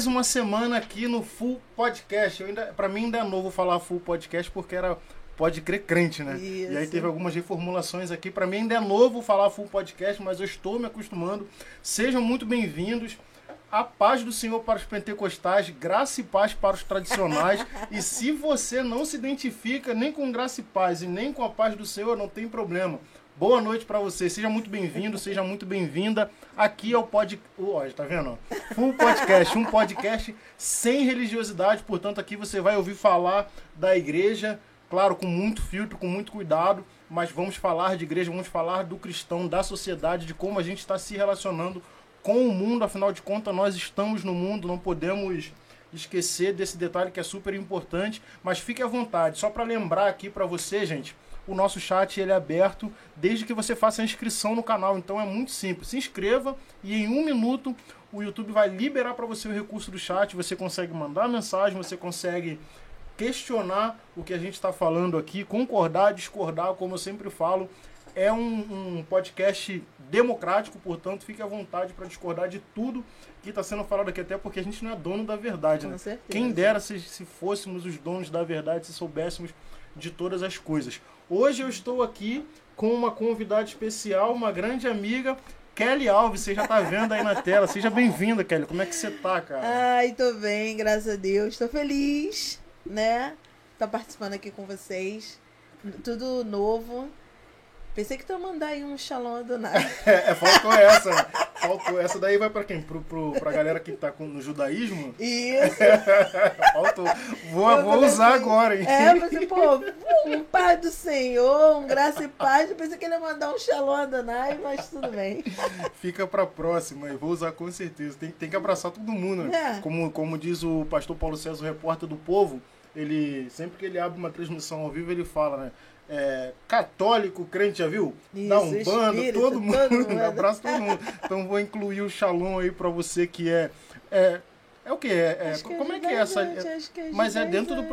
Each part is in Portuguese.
Mais uma semana aqui no Full Podcast. Eu ainda, pra mim ainda é novo falar Full Podcast porque era Pode Crer Crente, né? Isso. E aí teve algumas reformulações aqui. Pra mim ainda é novo falar Full Podcast, mas eu estou me acostumando. Sejam muito bem-vindos. A paz do Senhor para os pentecostais, graça e paz para os tradicionais. e se você não se identifica nem com graça e paz e nem com a paz do Senhor, não tem problema. Boa noite para você. Seja muito bem-vindo, seja muito bem-vinda. Aqui é o pod... Ó, tá vendo? Full Podcast, um podcast sem religiosidade. Portanto, aqui você vai ouvir falar da igreja, claro, com muito filtro, com muito cuidado. Mas vamos falar de igreja, vamos falar do cristão, da sociedade, de como a gente está se relacionando com o mundo. Afinal de contas, nós estamos no mundo, não podemos esquecer desse detalhe que é super importante. Mas fique à vontade. Só para lembrar aqui para você, gente o nosso chat ele é aberto desde que você faça a inscrição no canal. Então é muito simples. Se inscreva e em um minuto o YouTube vai liberar para você o recurso do chat. Você consegue mandar mensagem, você consegue questionar o que a gente está falando aqui, concordar, discordar, como eu sempre falo. É um, um podcast democrático, portanto, fique à vontade para discordar de tudo que está sendo falado aqui, até porque a gente não é dono da verdade. Com Né? certeza. Quem dera se, se fôssemos os donos da verdade, se soubéssemos de todas as coisas. Hoje eu estou aqui com uma convidada especial, uma grande amiga, Kelly Alves. Você já está vendo aí na tela. Seja bem-vinda, Kelly. Como é que você tá, cara? Ai, tô bem, graças a Deus. Tô feliz, né? Tá participando aqui com vocês. Tudo novo. Pensei que tu ia mandar aí um Shalom Adonai. É, é, faltou essa. Faltou. Essa daí vai para quem? Pro, pro, pra galera que tá com, no judaísmo? Isso. Faltou. Vou, Eu vou usar assim, agora, hein? É, pensei, pô, um pai do Senhor, um graça e paz. Eu pensei que ele ia mandar um Shalom Adonai, mas tudo bem. Fica pra próxima. Eu vou usar com certeza. Tem, tem que abraçar todo mundo, né? É. Como, como diz o pastor Paulo César, o repórter do povo, ele sempre que ele abre uma transmissão ao vivo, ele fala, né? É, católico, crente, já viu? Dá um Isso, bando, espírita, todo mundo. todo mundo. Abraço todo mundo. Então vou incluir o Shalom aí pra você que é. É, é o que? É, é, que como é que é essa. que é mas é dentro do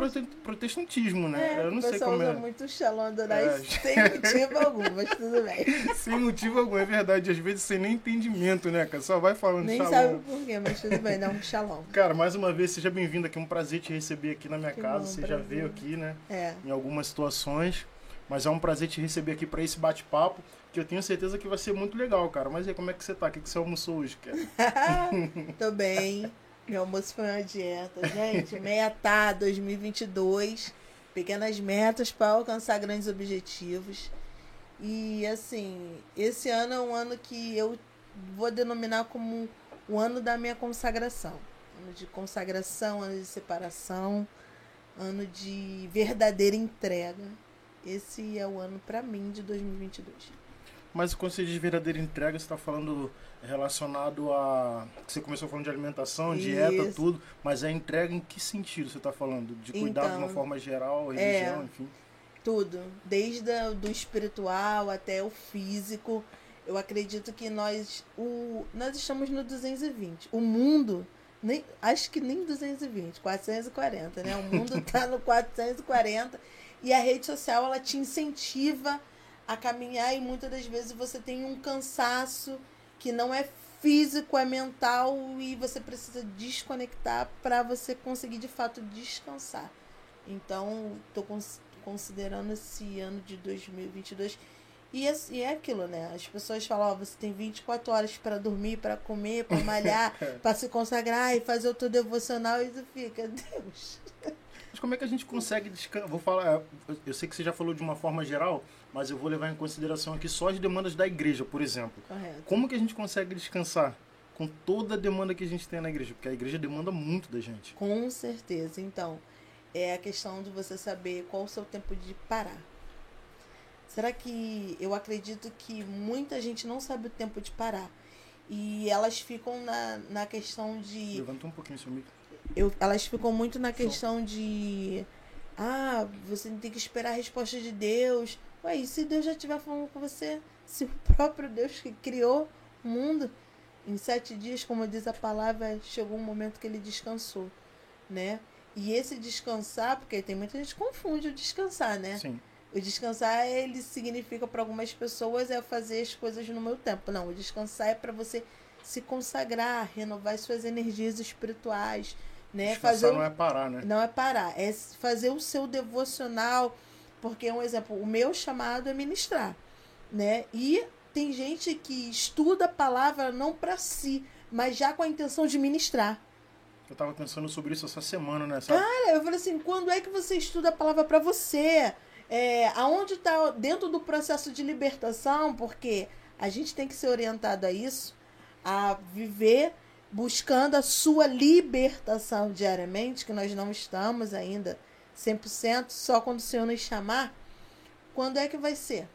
protestantismo, né? É, Eu não o sei como usa é. muito Shalom Adonai É. sem motivo algum, mas tudo bem. Sem motivo algum, é verdade. Às vezes sem nem entendimento, né, cara? Só vai falando Nem Shalom. sabe por quê, mas tudo bem, dá um Shalom. Cara, mais uma vez, seja bem-vindo aqui. É um prazer te receber aqui na minha Que casa. bom, Você já prazer. veio aqui, né? É. Em algumas situações. Mas é um prazer te receber aqui para esse bate-papo, que eu tenho certeza que vai ser muito legal, cara. Mas aí, como é que você tá? O que, você almoçou hoje, cara? Tô bem. Meu almoço foi uma dieta. Gente, meta 2022. Pequenas metas para alcançar grandes objetivos. E assim, esse ano é um ano que eu vou denominar como o ano da minha consagração. Ano de consagração, ano de separação, ano de verdadeira entrega. Esse é o ano para mim de 2022. Mas quando você diz verdadeira entrega, você está falando relacionado a. Você começou falando de alimentação, dieta, Isso. tudo. Mas é entrega em que sentido você está falando? De cuidar de uma Então, forma geral, é. religião, enfim. Tudo, desde a- do espiritual até o físico. Eu acredito que nós o nós estamos no 220. O mundo nem acho que nem 220, 440, né? O mundo tá no 440 e a rede social ela te incentiva a caminhar e muitas das vezes você tem um cansaço que não é físico, é mental e você precisa desconectar para você conseguir de fato descansar. Então, tô cons- considerando esse ano de 2022 e é, e é aquilo, né? As pessoas falam, ó, você tem 24 horas para dormir, para comer, para malhar, para se consagrar e fazer o teu devocional e tu fica, Deus. Mas como é que a gente consegue descansar? Vou falar, eu- eu sei que você já falou de uma forma geral, mas eu vou levar em consideração aqui só as demandas da igreja, por exemplo. Correto. Como que a gente consegue descansar com toda a demanda que a gente tem na igreja? Porque a igreja demanda muito da gente. Com certeza. Então, é a questão de você saber qual o seu tempo de parar. Será que eu acredito que muita gente não sabe o tempo de parar? E elas ficam na, na questão de. Levanta um pouquinho seu micro. Eu, elas ficam muito na questão de. Ah, você tem que esperar a resposta de Deus. Ué, e se Deus já estiver falando com você? Se o próprio Deus que criou o mundo, em sete dias, como diz a palavra, chegou um momento que ele descansou, né? E esse descansar, porque tem muita gente que confunde o descansar, né? Sim. O descansar, ele significa para algumas pessoas é fazer as coisas no meu tempo. Não, o descansar é para você se consagrar, renovar suas energias espirituais, né? Descansar fazer não é parar, né? não é parar, é fazer o seu devocional, porque um exemplo, o meu chamado é ministrar, né? E tem gente que estuda a palavra não para si, mas já com a intenção de ministrar. Eu tava pensando sobre isso essa semana, né? Sabe? Cara, eu falei assim, quando é que você estuda a palavra para você? É, aonde está dentro do processo de libertação? Porque a gente tem que ser orientado a isso, a viver buscando a sua libertação diariamente, que nós não estamos ainda 100%, só quando o Senhor nos chamar. Quando é que vai ser?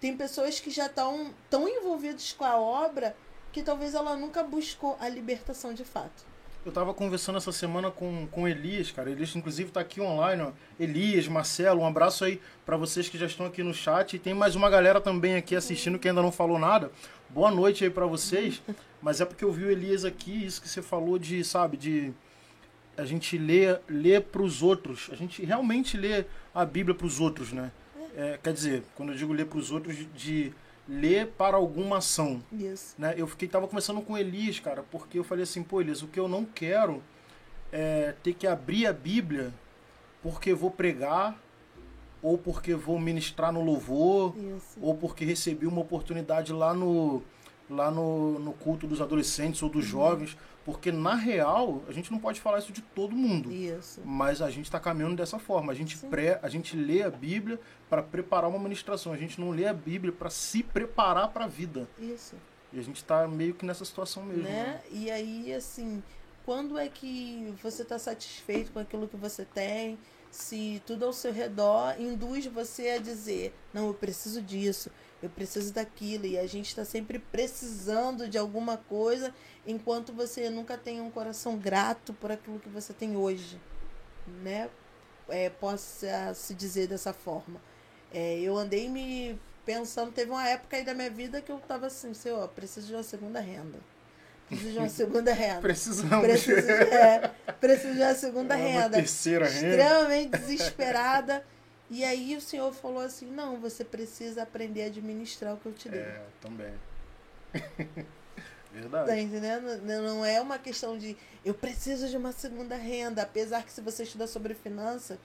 Tem pessoas que já estão tão envolvidas com a obra que talvez ela nunca buscou a libertação de fato. Eu tava conversando essa semana com, com Elias, cara. Elias, inclusive, tá aqui online, ó. Elias, Marcelo, um abraço aí para vocês que já estão aqui no chat. E tem mais uma galera também aqui assistindo que ainda não falou nada. Boa noite aí para vocês. Mas é porque eu vi o Elias aqui, isso que você falou de, sabe, de a gente ler, ler para os outros. A gente realmente lê a Bíblia para os outros, né? É, quer dizer, quando eu digo ler para os outros, de, ler para alguma ação. Isso. Né? Eu fiquei tava conversando com o Elias, cara, porque eu falei assim, pô, Elias, o que eu não quero é ter que abrir a Bíblia porque vou pregar ou porque vou ministrar no louvor Isso. ou porque recebi uma oportunidade lá no lá no, no culto dos adolescentes ou dos Uhum. jovens, porque na real a gente não pode falar isso de todo mundo. Isso. Mas a gente está caminhando dessa forma. A gente, Sim. pré, a gente lê a Bíblia para preparar uma ministração. A gente não lê a Bíblia para se preparar para a vida. Isso. E a gente está meio que nessa situação mesmo. né? E aí, assim, quando é que você está satisfeito com aquilo que você tem? Se tudo ao seu redor induz você a dizer, não, eu preciso disso, eu preciso daquilo, e a gente está sempre precisando de alguma coisa, enquanto você nunca tem um coração grato por aquilo que você tem hoje, né? É, possa se dizer dessa forma. É, eu andei me pensando, teve uma época aí da minha vida que eu tava assim, Senhor, preciso de uma segunda renda. Preciso de uma segunda renda. Precisamos. Preciso de, é, preciso de uma segunda Uma renda. terceira renda. Extremamente desesperada. E aí o Senhor falou assim, não, você precisa aprender a administrar o que eu te dei. É, também. Tá Verdade. entendendo? Não é uma questão de eu preciso de uma segunda renda. Apesar que se você estuda sobre finanças,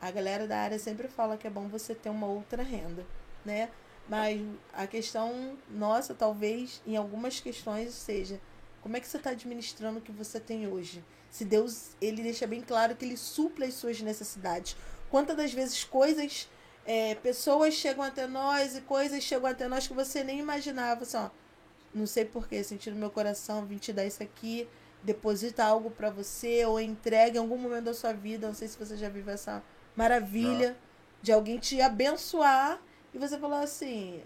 a galera da área sempre fala que é bom você ter uma outra renda, né? Mas a questão nossa, talvez, em algumas questões, seja como é que você está administrando o que você tem hoje? Se Deus, ele deixa bem claro que ele suple as suas necessidades. Quantas das vezes coisas, é, pessoas chegam até nós e coisas chegam até nós que você nem imaginava, assim, ó, não sei porquê, senti no meu coração, vim te dar isso aqui, deposita algo pra você ou entrega em algum momento da sua vida, não sei se você já viveu essa maravilha de alguém te abençoar e você falar assim,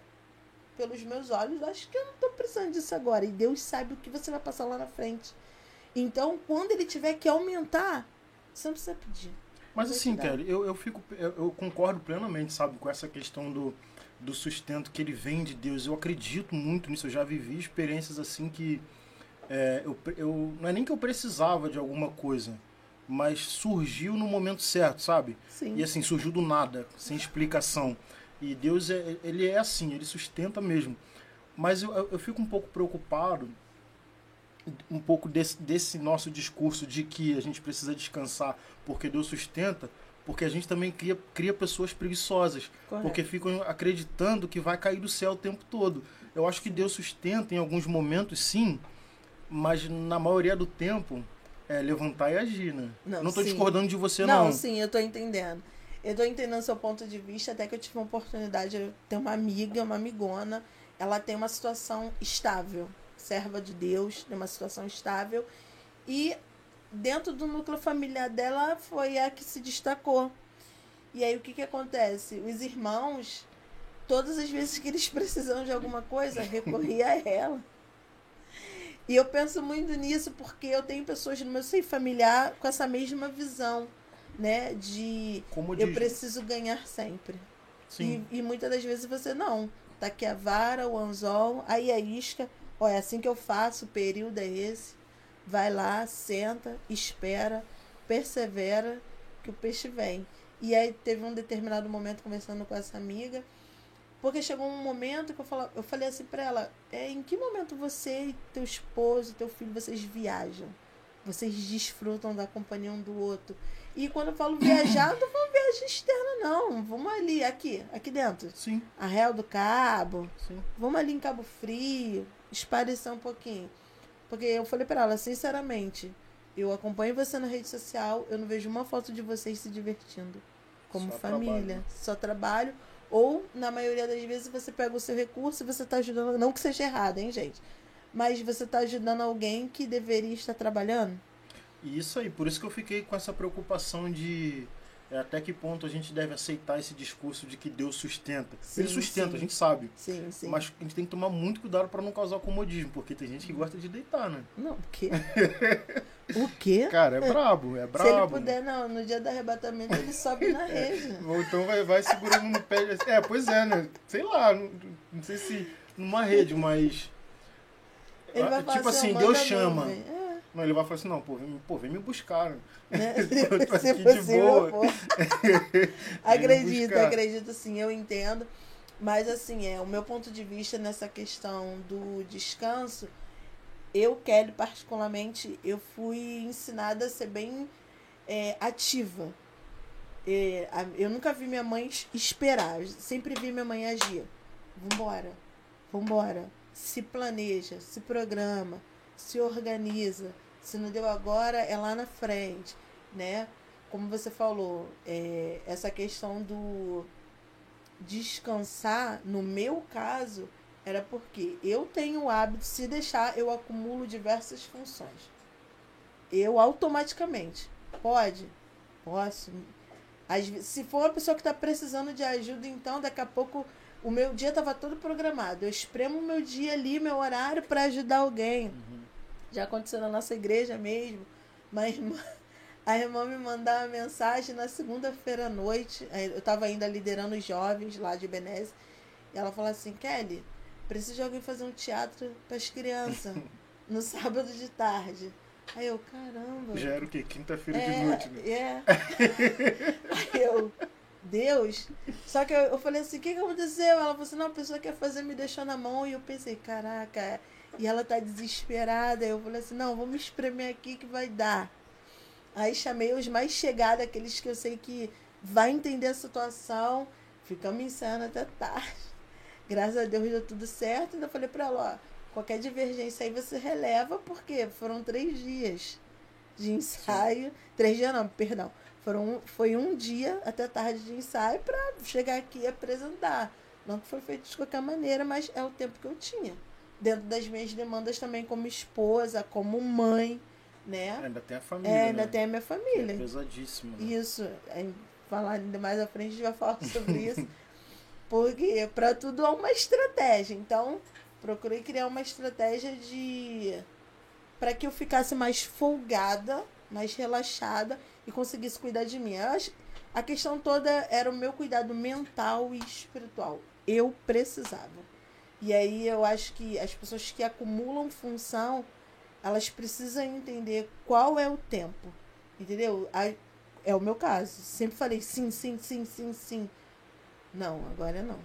pelos meus olhos, acho que eu não tô precisando disso agora. E Deus sabe o que você vai passar lá na frente. Então, quando ele tiver que aumentar, você não precisa pedir. Mas assim. Kelly, eu, eu fico. Eu, eu concordo plenamente, sabe, com essa questão do, do sustento que ele vem de Deus. Eu acredito muito nisso. Eu já vivi experiências assim que. é, eu, eu, não é nem que eu precisava de alguma coisa, mas surgiu no momento certo, sabe? Sim. E assim, surgiu do nada, sem explicação. E Deus, é, ele é assim, ele sustenta mesmo. Mas eu, eu- fico um pouco preocupado, um pouco desse, desse nosso discurso de que a gente precisa descansar porque Deus sustenta, porque a gente também cria, cria pessoas preguiçosas, Correto. porque ficam acreditando que vai cair do céu o tempo todo. Eu acho que Deus sustenta em alguns momentos, sim, mas na maioria do tempo é levantar e agir, né? Não, sim. discordando de você, Não, não. sim, eu tô entendendo. Eu tô entendendo seu ponto de vista, até que eu tive uma oportunidade, eu tenho uma amiga, uma amigona, ela tem uma situação estável, serva de Deus, tem uma situação estável, e dentro do núcleo familiar dela foi a que se destacou. E aí o que que acontece? Os irmãos, todas as vezes que eles precisam de alguma coisa, recorria a ela. E eu penso muito nisso porque eu tenho pessoas no meu seio familiar com essa mesma visão, né? De Como eu diz, preciso ganhar sempre. sim. E, e muitas das vezes você não. Tá aqui a vara, o anzol, aí a isca. Ó, é assim que eu faço, o período é esse. Vai lá, senta, espera, persevera, que o peixe vem. E aí teve um determinado momento conversando com essa amiga, Porque chegou um momento que eu, fala, eu falei assim pra ela, é, em que momento você e teu esposo, teu filho, vocês viajam? Vocês desfrutam da companhia um do outro. E quando eu falo viajar, não tô falando viagem externa, não. Vamos ali, aqui, aqui dentro. Sim, Arraial do Cabo. sim. Vamos ali em Cabo Frio. Esparecer um pouquinho. Porque eu falei pra ela, sinceramente, eu acompanho você na rede social, eu não vejo uma foto de vocês se divertindo. Como Só família. trabalho. Só trabalho. Ou, na maioria das vezes, você pega o seu recurso e você tá ajudando. Não que seja errado, hein, gente? Mas você tá ajudando alguém que deveria estar trabalhando. E isso aí, por isso que eu fiquei com essa preocupação de é, até que ponto a gente deve aceitar esse discurso de que Deus sustenta. Sim, Ele sustenta, sim. a gente sabe. Sim, sim. Mas a gente tem que tomar muito cuidado para não causar comodismo, porque tem gente que gosta de deitar, né? Não, o quê? o quê? Cara, é brabo, é Se ele brabo. puder, não, no dia do arrebatamento, ele sobe na rede. Ou então vai, vai segurando no pé. É, pois é, né? Sei lá, não, não sei se numa rede, mas. Ele vai tipo assim, "Ó, Deus chama. nuvem." É, Não, ele vai falar assim, não, pô, vem, pô, vem me buscar. né? Eu tô aqui de possível, boa. acredito, acredito sim, eu entendo. Mas assim, é o meu ponto de vista nessa questão do descanso, eu, Kelly, particularmente, eu fui ensinada a ser bem é, ativa. É, eu nunca vi minha mãe es- esperar, eu sempre vi minha mãe agir. Vambora, vambora. Se planeja, se programa, se organiza. Se não deu agora, é lá na frente, né? Como você falou, é, essa questão do descansar, no meu caso, era porque eu tenho o hábito, se deixar, eu acumulo diversas funções. Eu automaticamente. Pode? Posso. Se for uma pessoa que está precisando de ajuda, então daqui a pouco o meu dia estava todo programado. Eu espremo o meu dia ali, meu horário, para ajudar alguém. Uhum. Já aconteceu na nossa igreja mesmo. Mas a irmã me mandava uma mensagem na segunda-feira à noite. Eu estava ainda liderando os jovens lá de Benese. E ela falou assim: Kelly, preciso de alguém fazer um teatro para as crianças no sábado de tarde. Aí eu, caramba. Já era o quê? Quinta-feira de É, noite, né? é. Aí eu, Deus. Só que eu, eu falei assim, o que, que aconteceu? Ela falou assim, não, a pessoa quer fazer, me deixou na mão. E eu pensei, caraca. E ela tá desesperada. Eu falei assim, não, vamos espremer aqui que vai dar. Aí chamei os mais chegados, aqueles que eu sei que vai entender a situação. Ficamos ensaiando até tarde. Graças a Deus deu tudo certo. Ainda falei pra ela, ó, qualquer divergência aí você releva, porque foram três dias de ensaio. Três dias não, perdão. Foram, foi um dia até tarde de ensaio para chegar aqui e apresentar. Não que foi feito de qualquer maneira, mas é o tempo que eu tinha. Dentro das minhas demandas também como esposa, como mãe, né? Ainda tem a família. É, ainda né? tem a minha Que é família. pesadíssimo. Né? Isso. Falar ainda mais à frente, a gente vai falar sobre isso. Porque para tudo há uma estratégia. Então, procurei criar uma estratégia de. para que eu ficasse mais folgada, mais relaxada e conseguisse cuidar de mim. Acho, a questão toda era o meu cuidado mental e espiritual. Eu precisava. E aí eu acho que as pessoas que acumulam função, elas precisam entender qual é o tempo. Entendeu? É o meu caso. Sempre falei sim, sim, sim, sim, sim. Não, agora não.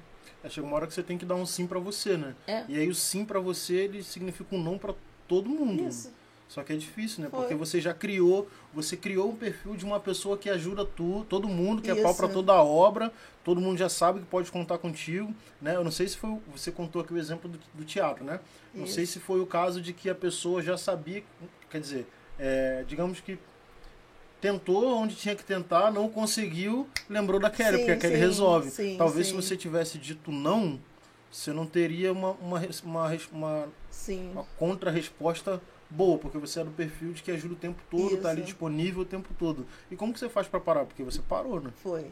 É, chega uma hora que você tem que dar um sim pra você, né? É. E aí o sim pra você, ele significa um não pra todo mundo. Isso. Só que é difícil, né? Foi. Porque você já criou, você criou um perfil de uma pessoa que ajuda tu, todo mundo, que é pau Isso. pra toda a obra, todo mundo já sabe que pode contar contigo, né? Eu não sei se foi, você contou aqui o exemplo do, do teatro, né? Não Isso. sei se foi o caso de que a pessoa já sabia, quer dizer, é, digamos que tentou onde tinha que tentar, não conseguiu, lembrou da Kelly, Sim, porque a Kelly sim, resolve. sim, Talvez se você tivesse dito não, você não teria uma, uma, uma, uma, uma contra-resposta boa, porque você é do perfil de que ajuda o tempo todo, tá ali Isso. disponível o tempo todo. E como que você faz pra parar? Porque você parou, né? Foi.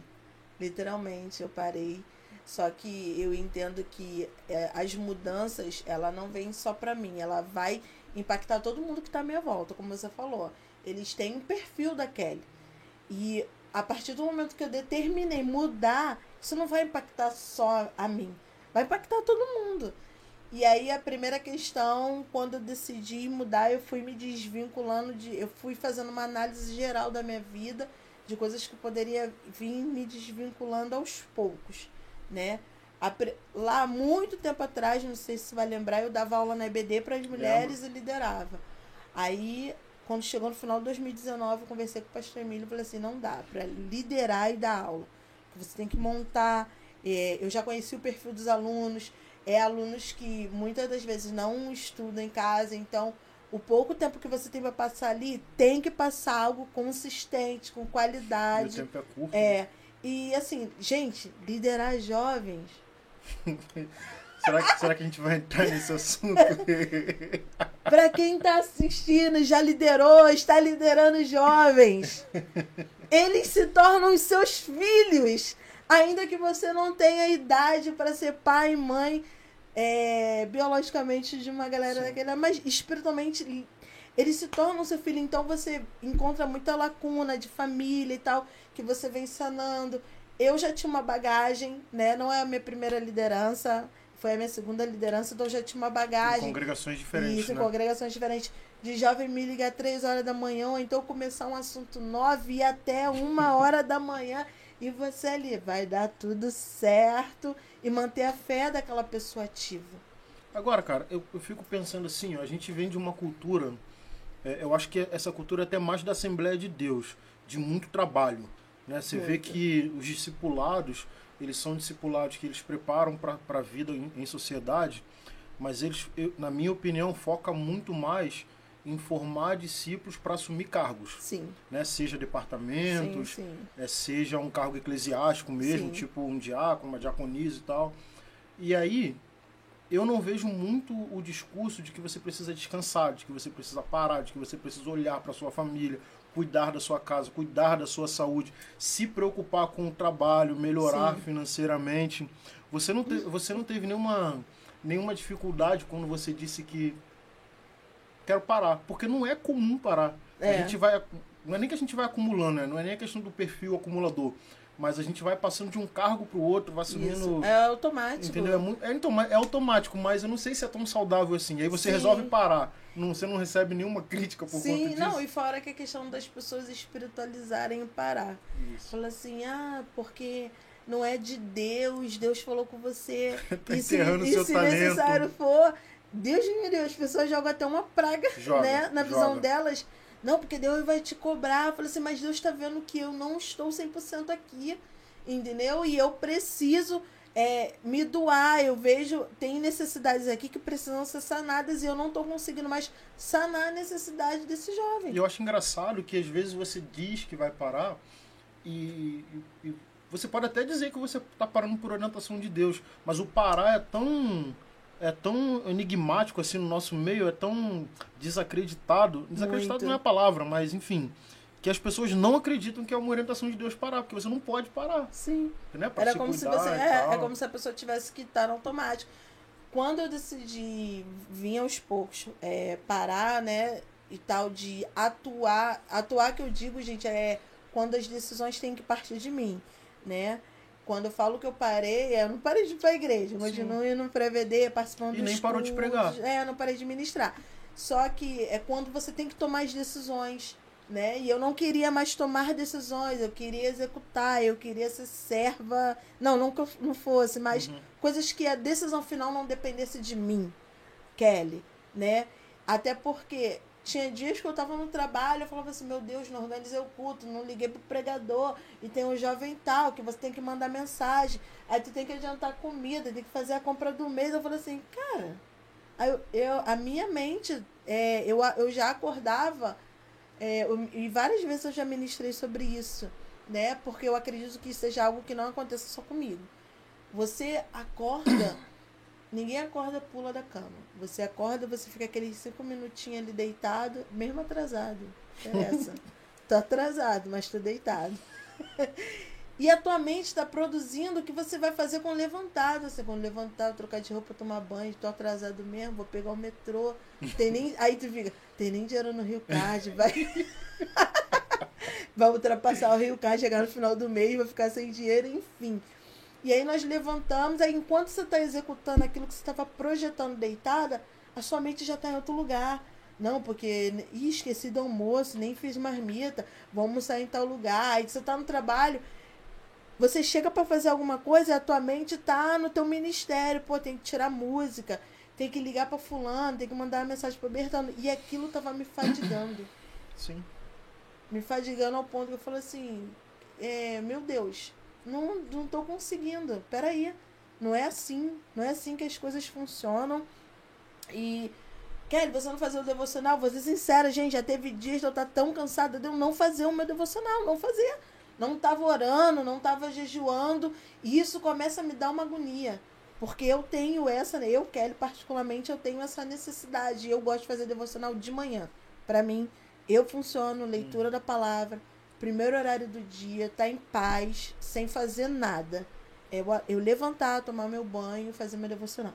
Literalmente, eu parei. Só que eu entendo que é, as mudanças, ela não vem só pra mim, ela vai impactar todo mundo que tá à minha volta, como você falou. Eles têm um perfil da Kelly. E a partir do momento que eu determinei mudar, isso não vai impactar só a mim, vai impactar todo mundo. E aí a primeira questão, quando eu decidi mudar, eu fui me desvinculando de, eu fui fazendo uma análise geral da minha vida, de coisas que eu poderia vir me desvinculando aos poucos, né? lá muito tempo atrás, não sei se você vai lembrar, eu dava aula na EBD para as mulheres e liderava. Aí, quando chegou no final de 2019, eu conversei com o pastor Emílio e falei assim, não dá para liderar e dar aula. Você tem que montar. é, eu já conheci o perfil dos alunos, é alunos que muitas das vezes não estudam em casa, então o pouco tempo que você tem para passar ali tem que passar algo consistente, com E o qualidade. tempo é curto. É, e assim, gente, liderar jovens. Será, que, será que a gente vai entrar nesse assunto? Pra quem tá assistindo, já liderou, está liderando jovens. Eles se tornam os seus filhos, ainda que você não tenha idade para ser pai e mãe é, biologicamente de uma galera Sim. daquela, mas espiritualmente eles se tornam seu filho. Então você encontra muita lacuna de família e tal que você vem sanando. Eu já tinha uma bagagem, né? Não é a minha primeira liderança, foi a minha segunda liderança, então eu já tinha uma Em bagagem. congregações diferentes, Isso, em né? congregações diferentes. De jovem me ligar três horas da manhã, ou então começar um assunto nove e até uma hora da manhã. E você ali, vai dar tudo certo e manter a fé daquela pessoa ativa. Agora, cara, eu, eu fico pensando assim, ó, a gente vem de uma cultura, é, eu acho que essa cultura é até mais da Assembleia de Deus, de muito trabalho. Né? Você vê que os discipulados, eles são discipulados que eles preparam para a vida em, em sociedade, mas eles, eu- na minha opinião, foca muito mais em formar discípulos para assumir cargos, Sim. né? seja Sim, departamentos, sim. é, seja um cargo eclesiástico mesmo, Sim. tipo um diácono, uma diaconisa e tal. E aí, eu não vejo muito o discurso de que você precisa descansar, de que você precisa parar, de que você precisa olhar para sua família, cuidar da sua casa, cuidar da sua saúde, se preocupar com o trabalho, melhorar Sim. financeiramente. Você não, te- você não teve nenhuma, nenhuma dificuldade quando você disse que quero parar, porque não é comum parar. A É. gente vai. Não é nem que a gente vai acumulando, né? Não é nem a questão do perfil acumulador. Mas a gente vai passando de um cargo pro outro, vai assumindo. Isso. É automático. Entendeu? É, muito, é, então, é automático, mas eu não sei se é tão saudável assim. Aí você Sim. resolve parar. Não, você não recebe nenhuma crítica por conta Sim, disso. não, e fora que a questão das pessoas espiritualizarem o parar. Isso. Fala assim, ah, porque não é de Deus, Deus falou com você. Tá e se, e se necessário for, Deus me Deus, as pessoas jogam até uma praga, Joga, né? Na visão joga. delas. Não, porque Deus vai te cobrar. Eu falei assim, mas Deus tá vendo que eu não estou 100% aqui, entendeu? E eu preciso é, me doar. Eu vejo, tem necessidades aqui que precisam ser sanadas e eu não tô conseguindo mais sanar a necessidade desse jovem. E eu acho engraçado que às vezes você diz que vai parar e, e- e você pode até dizer que você está parando por orientação de Deus, mas o parar é tão é tão enigmático assim no nosso meio, é tão desacreditado. Desacreditado Muito. não é a palavra, mas enfim, que as pessoas não acreditam que é uma orientação de Deus parar, porque você não pode parar, Sim. né? Pra Era como se você. É, é como se a pessoa tivesse que estar no automático. Quando eu decidi vir aos poucos é, parar, né? E tal, de atuar. Atuar que eu digo, gente, é quando as decisões têm que partir de mim, né? Quando eu falo que eu parei, eu não parei de ir pra igreja. Eu continuo indo pra EVD, participando E dos nem parou de pregar. É, eu não parei de ministrar. Só que é quando você tem que tomar as decisões, né? E eu não queria mais tomar decisões, eu queria executar, eu queria ser serva. Não, não que eu não fosse, mas Uhum. coisas que a decisão final não dependesse de mim, Kelly, né? Até porque tinha dias que eu tava no trabalho, eu falava assim, meu Deus, não organizei o culto, não liguei pro pregador, e tem um jovem tal, que você tem que mandar mensagem, aí tu tem que adiantar comida, tem que fazer a compra do mês. Eu falei assim, cara, eu, eu- a minha mente, é, eu, eu já acordava, é, eu- e várias vezes eu já ministrei sobre isso, né? Porque eu acredito que seja algo que não aconteça só comigo. Você acorda, ninguém acorda pula da cama. Você acorda, você fica aqueles cinco minutinhos ali deitado, mesmo atrasado. Interessa. tô atrasado, mas tô deitado. E a tua mente está produzindo o que você vai fazer quando levantar. Você quando levantar, trocar de roupa, tomar banho, tô atrasado mesmo, vou pegar o metrô. Tem nem, aí tu fica, tem nem dinheiro no Rio Card, vai. vai ultrapassar o Rio Card, chegar no final do mês, vai ficar sem dinheiro, enfim. E aí nós levantamos, aí enquanto você está executando aquilo que você estava projetando deitada, a sua mente já está em outro lugar. Não, porque ih, esqueci do almoço, nem fiz marmita, vamos sair em tal lugar. Aí você está no trabalho, Você chega para fazer alguma coisa, a tua mente tá no teu ministério, pô, tem que tirar música, tem que ligar para fulano, tem que mandar uma mensagem para Bertano, e aquilo tava me fadigando. Sim. Me fadigando ao ponto que eu falei assim, é, meu Deus, não, não tô conseguindo. Peraí. Não é assim. Não é assim que as coisas funcionam. E Kelly, você não fazer o devocional? Vou ser sincera, gente, já teve dias de eu estar tão cansada de eu não fazer o meu devocional, não fazer. Não estava orando, não estava jejuando. E isso começa a me dar uma agonia. Porque eu tenho essa, eu, Kelly, particularmente, eu tenho essa necessidade. Eu gosto de fazer devocional de manhã. Para mim, eu funciono, leitura da palavra, primeiro horário do dia, tá em paz, sem fazer nada. Eu, eu levantar, tomar meu banho, fazer meu devocional.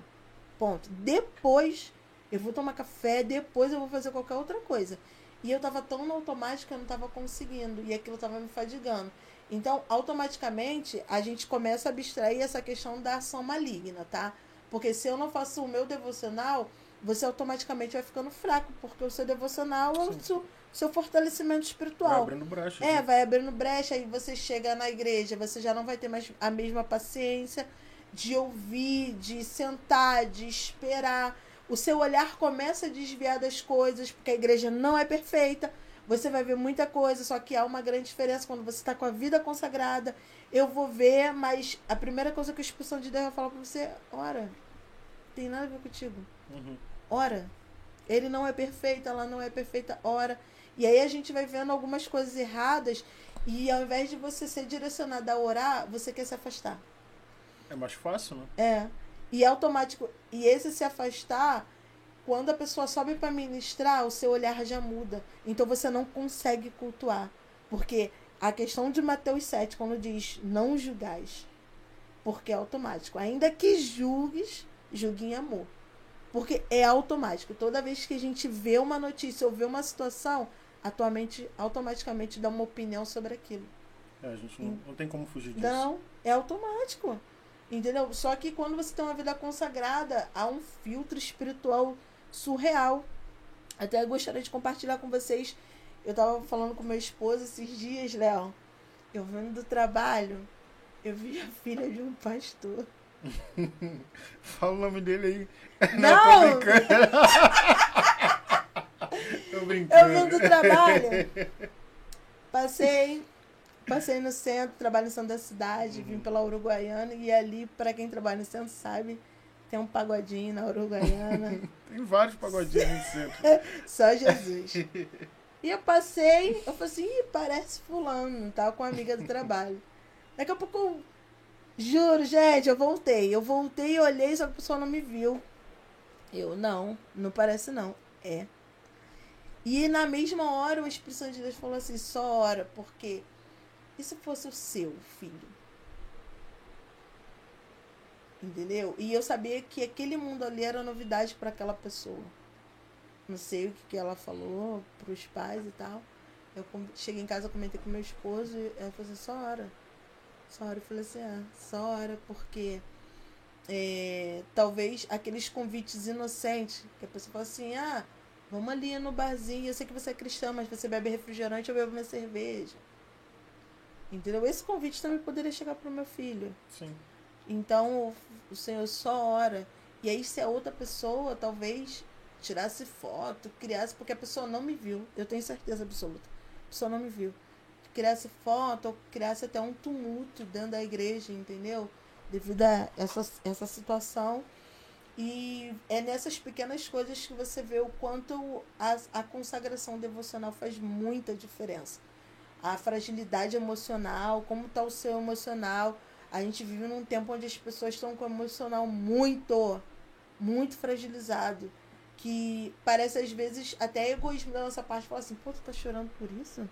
Ponto. Depois eu vou tomar café, depois eu vou fazer qualquer outra coisa. E eu tava tão no automático que eu não tava conseguindo. E aquilo tava me fadigando. Então, automaticamente, a gente começa a abstrair essa questão da ação maligna, tá? Porque se eu não faço o meu devocional, você automaticamente vai ficando fraco, porque o seu devocional é o seu, seu fortalecimento espiritual. Vai abrindo brecha. É, né? vai abrindo brecha, aí você chega na igreja, você já não vai ter mais a mesma paciência de ouvir, de sentar, de esperar o seu olhar começa a desviar das coisas, porque a igreja não é perfeita. Você vai ver muita coisa, só que há uma grande diferença quando você está com a vida consagrada. Eu vou ver, mas a primeira coisa que a expulsão de Deus vai falar para você: ora, tem nada a ver contigo. Uhum. Ora, ele não é perfeito, ela não é perfeita, ora. E aí a gente vai vendo algumas coisas erradas e ao invés de você ser direcionado a orar, você quer se afastar. É mais fácil, né? É. E é automático. E esse se afastar, quando a pessoa sobe para ministrar, o seu olhar já muda. Então você não consegue cultuar. Porque a questão de Mateus 7, quando diz não julgais, porque é automático. Ainda que julgues, julgue em amor. Porque é automático. Toda vez que a gente vê uma notícia ou vê uma situação, atualmente, automaticamente dá uma opinião sobre aquilo. É, a gente não, não tem como fugir disso. Não, é automático. Entendeu? Só que quando você tem uma vida consagrada, há um filtro espiritual surreal. Até gostaria de compartilhar com vocês. Eu tava falando com meu esposo esses dias, Léo. Eu vendo do trabalho, eu vi a filha de um pastor. Fala o nome dele aí. Não! Não tô brincando. Eu vendo do trabalho. Passei Passei no centro, trabalho no centro da cidade, uhum. vim pela Uruguaiana e ali, para quem trabalha no centro sabe, tem um pagodinho na Uruguaiana. tem vários pagodinhos no centro. Só Jesus. E eu passei, eu falei assim, Ih, parece fulano, tava com uma amiga do trabalho. Daqui a pouco, juro, gente, eu voltei. Eu voltei e olhei, só que a pessoa não me viu. Eu, não, não parece não. É. E na mesma hora o Espírito Santo de Deus falou assim, só ora, porque e se fosse o seu filho? Entendeu? E eu sabia que aquele mundo ali era novidade para aquela pessoa. Não sei o que, que ela falou para os pais e tal. Eu cheguei em casa, comentei com meu esposo e ela falou assim, só hora. Só hora. Eu falei assim, ah, só hora, porque é, talvez aqueles convites inocentes, que a pessoa fala assim, ah, vamos ali no barzinho, eu sei que você é cristão, mas você bebe refrigerante, eu bebo minha cerveja. Entendeu? Esse convite também poderia chegar para o meu filho. Sim. Então, o Senhor só ora. E aí, se a outra pessoa talvez tirasse foto, criasse, porque a pessoa não me viu, eu tenho certeza absoluta. A pessoa não me viu. Criasse foto, ou criasse até um tumulto dentro da igreja, entendeu? Devido a essa, essa situação. E é nessas pequenas coisas que você vê o quanto a, a consagração devocional faz muita diferença a fragilidade emocional, como está o seu emocional. A gente vive num tempo onde as pessoas estão com o emocional muito, muito fragilizado. Que parece às vezes até egoísmo da nossa parte falar assim, pô, tu tá chorando por isso?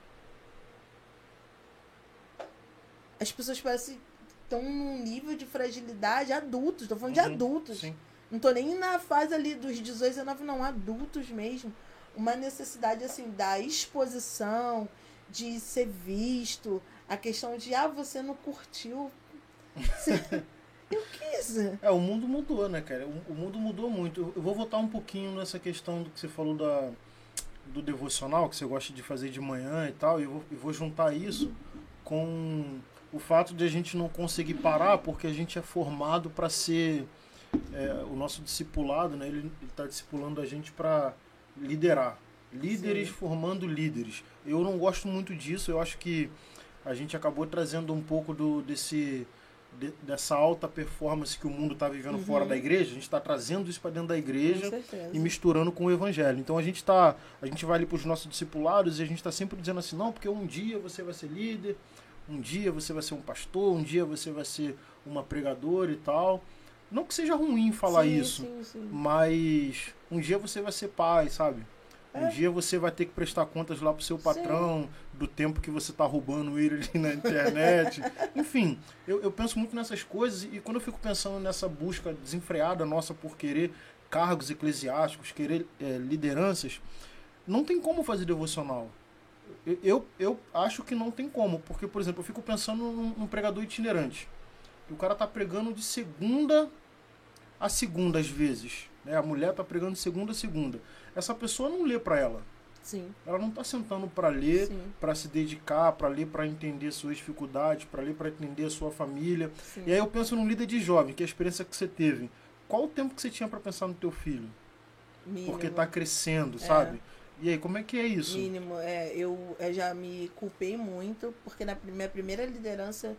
As pessoas parecem estão num nível de fragilidade adultos, estou falando uhum, de adultos. Sim. Não estou nem na fase ali dos 18, 19, não, adultos mesmo. Uma necessidade assim da exposição, de ser visto, a questão de, ah, você não curtiu. Eu quis. É, o mundo mudou, né, cara? O, o, mundo mudou muito. Eu vou voltar um pouquinho nessa questão do que você falou da, do devocional, que você gosta de fazer de manhã e tal, e eu vou, eu vou juntar isso com o fato de a gente não conseguir parar porque a gente é formado para ser é, o nosso discipulado, né? Ele está discipulando a gente para liderar, líderes Sim. formando líderes. Eu não gosto muito disso. Eu acho que a gente acabou trazendo um pouco do desse de, dessa alta performance que o mundo está vivendo uhum. fora da igreja, a gente está trazendo isso para dentro da igreja e misturando com o evangelho. Então a gente tá, a gente vai ali para os nossos discipulados e a gente está sempre dizendo assim, não, porque um dia você vai ser líder, um dia você vai ser um pastor, um dia você vai ser uma pregadora e tal. Não que seja ruim falar sim, isso, sim, sim. mas um dia você vai ser pai, sabe? Um é. dia você vai ter que prestar contas lá pro seu patrão do tempo que você tá roubando ele ali na internet. Enfim, eu, eu penso muito nessas coisas e quando eu fico pensando nessa busca desenfreada nossa por querer cargos eclesiásticos, querer é, lideranças, não tem como fazer devocional. Eu, eu, eu, acho que não tem como, porque, por exemplo, eu fico pensando num, num pregador itinerante. O cara tá pregando de segunda a segunda, às vezes. Né? A mulher tá pregando de segunda a segunda essa pessoa não lê para ela. Sim. Ela não está sentando para ler, para se dedicar, para ler para entender suas dificuldades, para ler para entender a sua família. Sim. E aí eu penso num líder de jovem, que é a experiência que você teve. Qual o tempo que você tinha para pensar no teu filho? Mínimo. Porque está crescendo, é. sabe? E aí, como é que é isso? Mínimo. É, eu, eu já me culpei muito, porque na minha primeira liderança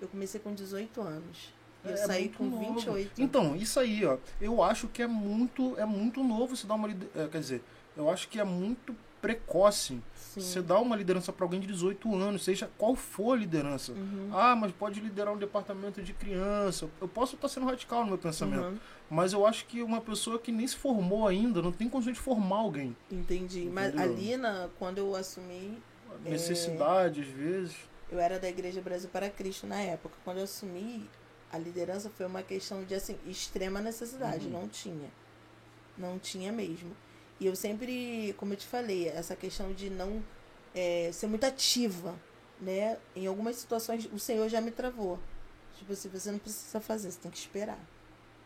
eu comecei com 18 anos. Eu é, saí com novo. 28. Então, isso aí, ó. Eu acho que é muito, é muito novo você dar uma é, quer dizer, eu acho que é muito precoce Sim. você dar uma liderança para alguém de 18 anos, seja qual for a liderança. Uhum. Ah, mas pode liderar um departamento de criança. Eu posso estar sendo radical no meu pensamento, uhum. mas eu acho que uma pessoa que nem se formou ainda não tem condição de formar alguém. Entendi. Entendeu? Mas ali, na, quando eu assumi. necessidade, é... às vezes. Eu era da Igreja Brasil para Cristo na época. Quando eu assumi, a liderança foi uma questão de assim extrema necessidade, uhum. não tinha. Não tinha mesmo. E eu sempre, como eu te falei, essa questão de não é, ser muito ativa, né? Em algumas situações o Senhor já me travou. Tipo assim, você não precisa fazer, você tem que esperar,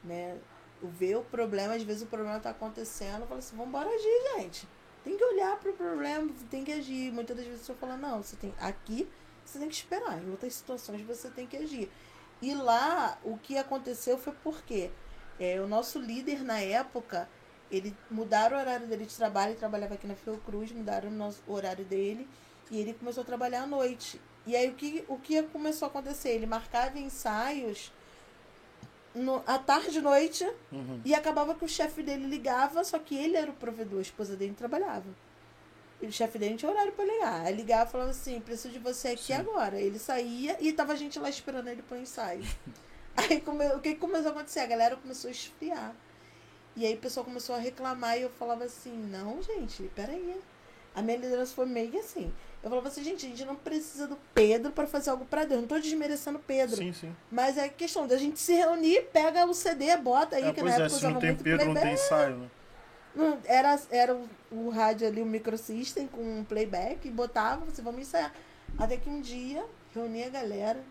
né? Ver o problema, às vezes o problema está acontecendo, eu falo assim, vamos embora agir, gente. Tem que olhar para o problema, tem que agir. Muitas das vezes você fala, não, você tem aqui, você tem que esperar. Em outras situações você tem que agir. E lá o que aconteceu foi porque é, o nosso líder na época, ele mudaram o horário dele de trabalho, ele trabalhava aqui na Fiocruz, mudaram o, nosso, o horário dele e ele começou a trabalhar à noite. E aí o que, o que começou a acontecer? Ele marcava ensaios no, à tarde e noite uhum. e acabava que o chefe dele ligava, só que ele era o provedor, a esposa dele trabalhava o chefe dele não tinha horário pra ligar. Aí ligava e falava assim, preciso de você aqui Sim. agora. Ele saía e tava a gente lá esperando ele pro ensaio. aí come, o que começou a acontecer? A galera começou a esfriar. E aí o pessoal começou a reclamar e eu falava assim, não, gente, peraí. A minha liderança foi meio assim. Eu falava assim, gente, a gente não precisa do Pedro para fazer algo para Deus. Não tô desmerecendo Pedro. Sim, sim. Mas é questão da gente se reunir, pega o CD, bota aí, é, que na é, época é, se não tem Pedro, não tem ensaio, né? Era, era o, o rádio ali, o microsystem com um playback, e botava, você vamos ensaiar. Até que um dia, reuni a galera,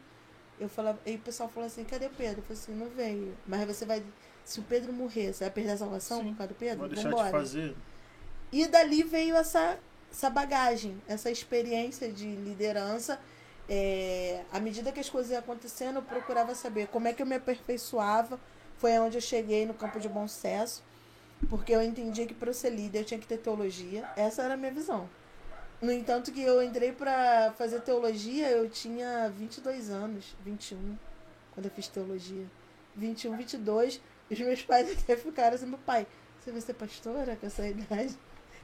eu falava, e o pessoal falou assim, cadê o Pedro? Eu falei assim, não veio. Mas você vai. Se o Pedro morrer, você vai perder a salvação Sim, por causa do Pedro? Vou deixar Vambora. de fazer. E dali veio essa, essa bagagem, essa experiência de liderança. É, à medida que as coisas iam acontecendo, eu procurava saber como é que eu me aperfeiçoava. Foi onde eu cheguei no campo de bom sucesso. Porque eu entendia que para ser líder eu tinha que ter teologia. Essa era a minha visão. No entanto, que eu entrei para fazer teologia, eu tinha 22 anos, 21, quando eu fiz teologia. 21, 22. E os meus pais até ficaram assim: meu pai, você vai ser pastora com essa idade?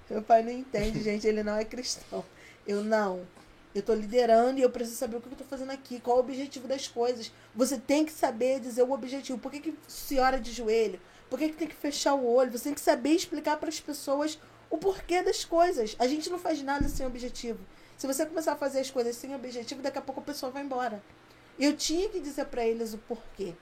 Meu pai não entende, gente, ele não é cristão. Eu não. Eu estou liderando e eu preciso saber o que eu estou fazendo aqui, qual o objetivo das coisas. Você tem que saber dizer o objetivo. Por que, que senhora de joelho? Por que, que tem que fechar o olho? Você tem que saber explicar para as pessoas o porquê das coisas. A gente não faz nada sem objetivo. Se você começar a fazer as coisas sem objetivo, daqui a pouco a pessoa vai embora. Eu tinha que dizer para eles o porquê.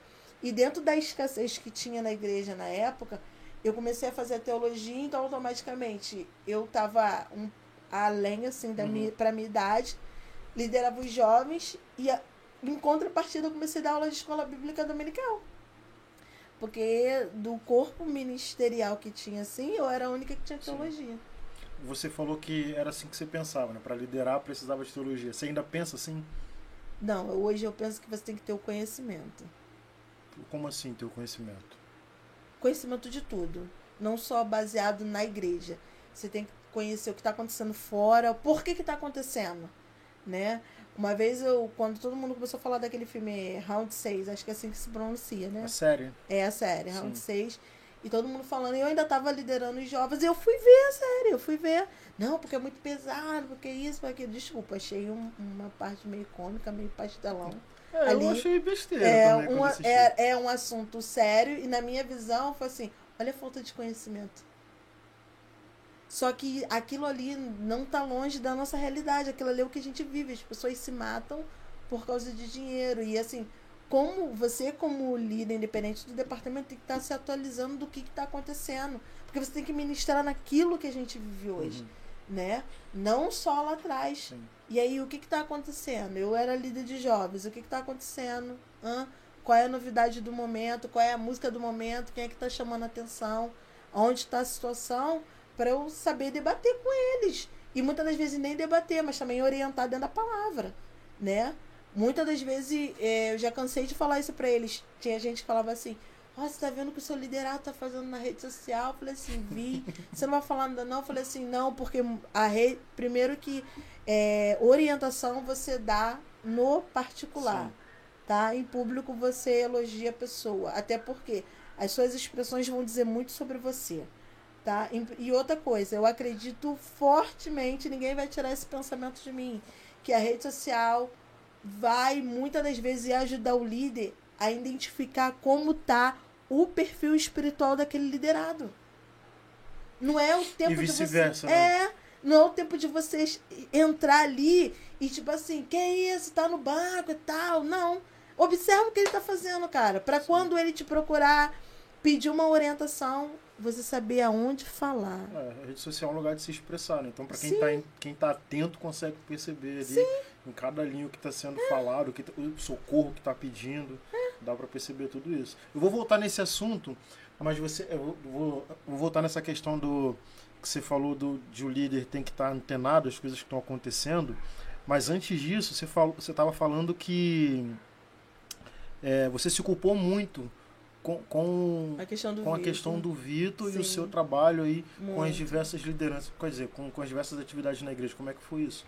E dentro da escassez que tinha na igreja na época, eu comecei a fazer teologia, então automaticamente eu estava um, além assim da uhum. minha minha idade, liderava os jovens e a, em contrapartida eu comecei a dar aula de escola bíblica dominical. Porque do corpo ministerial que tinha assim, eu era a única que tinha teologia. Sim. Você falou que era assim que você pensava, né? Para liderar precisava de teologia. Você ainda pensa assim? Não, hoje eu penso que você tem que ter o conhecimento. Como assim ter o conhecimento? Conhecimento de tudo. Não só baseado na igreja. Você tem que conhecer o que está acontecendo fora, por que está acontecendo, né? Uma vez eu, quando todo mundo começou a falar daquele filme Round 6, acho que é assim que se pronuncia, né? A série. É a série, Round Sim. 6. E todo mundo falando, e eu ainda tava liderando os jovens, e eu fui ver a série, eu fui ver. Não, porque é muito pesado, porque isso, porque aquilo. Desculpa, achei um, uma parte meio cômica, meio pastelão. É, Ali, eu achei besteira é, uma, é, é um assunto sério, e na minha visão foi assim, olha a falta de conhecimento. Só que aquilo ali não está longe da nossa realidade. Aquilo ali é o que a gente vive. As pessoas se matam por causa de dinheiro. E assim, como você, como líder independente do departamento, tem que estar tá se atualizando do que está acontecendo. Porque você tem que ministrar naquilo que a gente vive hoje. Uhum. Né? Não só lá atrás. Sim. E aí, o que está acontecendo? Eu era líder de jovens. O que está acontecendo? Hã? Qual é a novidade do momento? Qual é a música do momento? Quem é que está chamando a atenção? Onde está a situação? Para eu saber debater com eles. E muitas das vezes nem debater, mas também orientar dentro da palavra, né? Muitas das vezes é, eu já cansei de falar isso para eles. Tinha gente que falava assim: Ó, oh, você tá vendo o que o seu liderado tá fazendo na rede social? Eu falei assim: vi. Você não vai falar nada, não? Eu falei assim: não, porque a rede. Primeiro que é, orientação você dá no particular, Sim. tá? Em público você elogia a pessoa. Até porque as suas expressões vão dizer muito sobre você. Tá? E outra coisa, eu acredito fortemente, ninguém vai tirar esse pensamento de mim, que a rede social vai muitas das vezes ajudar o líder a identificar como tá o perfil espiritual daquele liderado. Não é o tempo e de você. Né? É, não é o tempo de vocês entrar ali e tipo assim, que isso, tá no banco e tal. Não. Observa o que ele tá fazendo, cara. para quando ele te procurar, pedir uma orientação, você saber aonde falar. É, a rede social é um lugar de se expressar, né? Então, para quem está quem tá atento, consegue perceber ali Sim. em cada linha o que está sendo é. falado, o, que, tá, o socorro que está pedindo. É. Dá para perceber tudo isso. Eu vou voltar nesse assunto, mas você, eu vou, vou voltar nessa questão do que você falou do, de o líder tem que estar tá antenado às coisas que estão acontecendo. Mas antes disso, você falou, você estava falando que é, você se culpou muito com, com, a questão do com Vitor, a questão do Vitor e o seu trabalho aí Muito. com as diversas lideranças, quer dizer, com, com as diversas atividades na igreja. Como é que foi isso?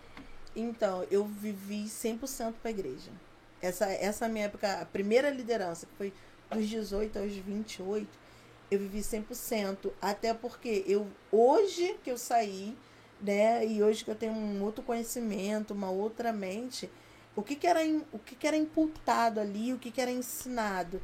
Então, eu vivi 100% para a igreja. Essa, essa minha época, a primeira liderança, que foi dos 18 aos 28, eu vivi 100%. Até porque eu, hoje que eu saí, né, e hoje que eu tenho um outro conhecimento, uma outra mente, o que, que, era, o que, que era imputado ali, o que, que era ensinado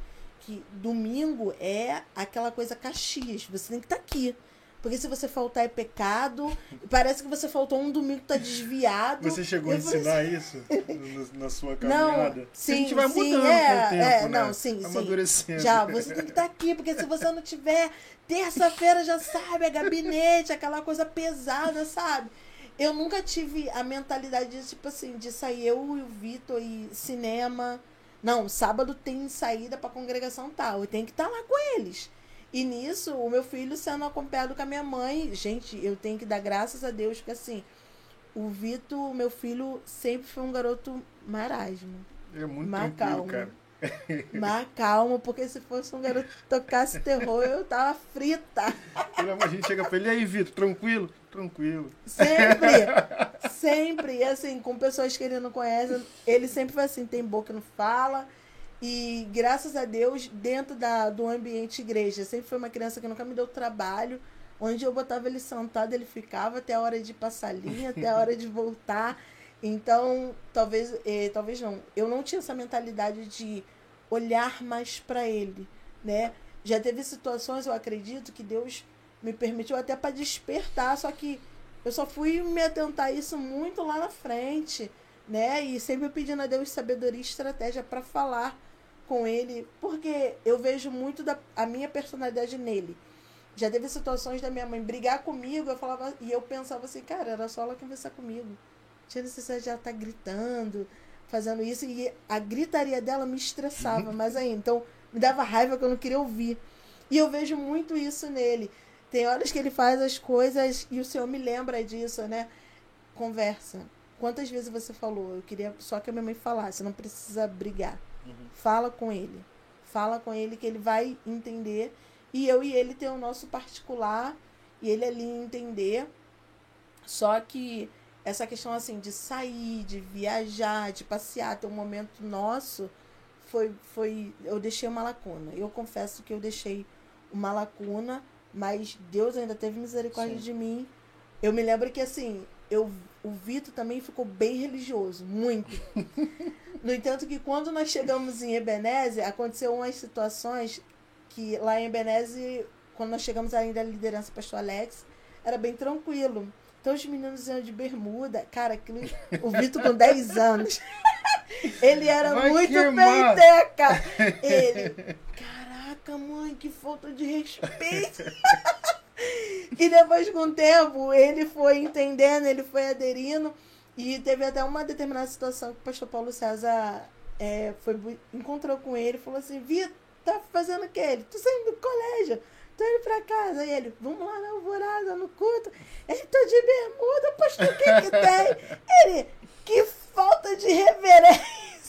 que domingo é aquela coisa Caxias. Você tem que estar tá aqui. Porque se você faltar é pecado. Parece que você faltou um domingo, tá desviado. Você chegou a ensinar assim... isso na sua caminhada? Não, sim, a gente vai sim, mudando é, com o tempo, é, né? não, sim, sim. Já, você tem que estar tá aqui, porque se você não tiver, terça-feira já sabe, é gabinete, aquela coisa pesada, sabe? Eu nunca tive a mentalidade de, tipo assim, de sair eu e o Vitor e cinema. Não, sábado tem saída para congregação tal. Eu tenho que estar tá lá com eles. E nisso, o meu filho sendo acompanhado com a minha mãe. Gente, eu tenho que dar graças a Deus que assim, o Vitor, meu filho, sempre foi um garoto marasmo. É muito Mar calmo. cara. Mas calma, porque se fosse um garoto que tocasse terror, eu tava frita. A gente chega pra ele, e aí, Vitor, tranquilo? Tranquilo. Sempre, sempre. E assim, com pessoas que ele não conhece, ele sempre foi assim, tem boca não fala. E graças a Deus, dentro da, do ambiente igreja, sempre foi uma criança que nunca me deu trabalho. Onde eu botava ele sentado, ele ficava até a hora de passar linha, até a hora de voltar. Então, talvez, eh, talvez não. Eu não tinha essa mentalidade de olhar mais para ele, né? Já teve situações, eu acredito, que Deus me permitiu até para despertar, só que eu só fui me atentar a isso muito lá na frente, né? E sempre pedindo a Deus sabedoria e estratégia para falar com ele, porque eu vejo muito da a minha personalidade nele. Já teve situações da minha mãe brigar comigo, eu falava e eu pensava assim, cara, era só ela conversar comigo tinha necessidade de ela estar tá gritando, fazendo isso, e a gritaria dela me estressava mais ainda. Então, me dava raiva que eu não queria ouvir. E eu vejo muito isso nele. Tem horas que ele faz as coisas e o Senhor me lembra disso, né? Conversa. quantas vezes você falou? Eu queria só que a minha mãe falasse, não precisa brigar. Uhum. Fala com ele. Fala com ele que ele vai entender. E eu e ele tem o nosso particular e ele ali entender. Só que essa questão assim de sair, de viajar, de passear, ter um momento nosso, foi, foi. Eu deixei uma lacuna. Eu confesso que eu deixei uma lacuna, mas Deus ainda teve misericórdia Sim. de mim. Eu me lembro que assim, eu, o Vitor também ficou bem religioso, muito. no entanto, que quando nós chegamos em Ebenezer, aconteceu umas situações que lá em Ebenezer, quando nós chegamos ainda à liderança pastor Alex, era bem tranquilo. Então os meninos iam de bermuda, cara, aquilo, o Vitor com 10 anos. Ele era Vai muito peiteca. Ele, caraca, mãe, que falta de respeito. e depois, com o tempo, ele foi entendendo, ele foi aderindo. E teve até uma determinada situação que o pastor Paulo César é, foi, encontrou com ele e falou assim: Vitor, tá fazendo o quê? Ele, tô saindo do colégio, tô indo pra casa. Aí ele, vamos lá na alvorada, no culto. Ele, tô de bermuda, pastor, o que que tem? Ele, que falta de reverência.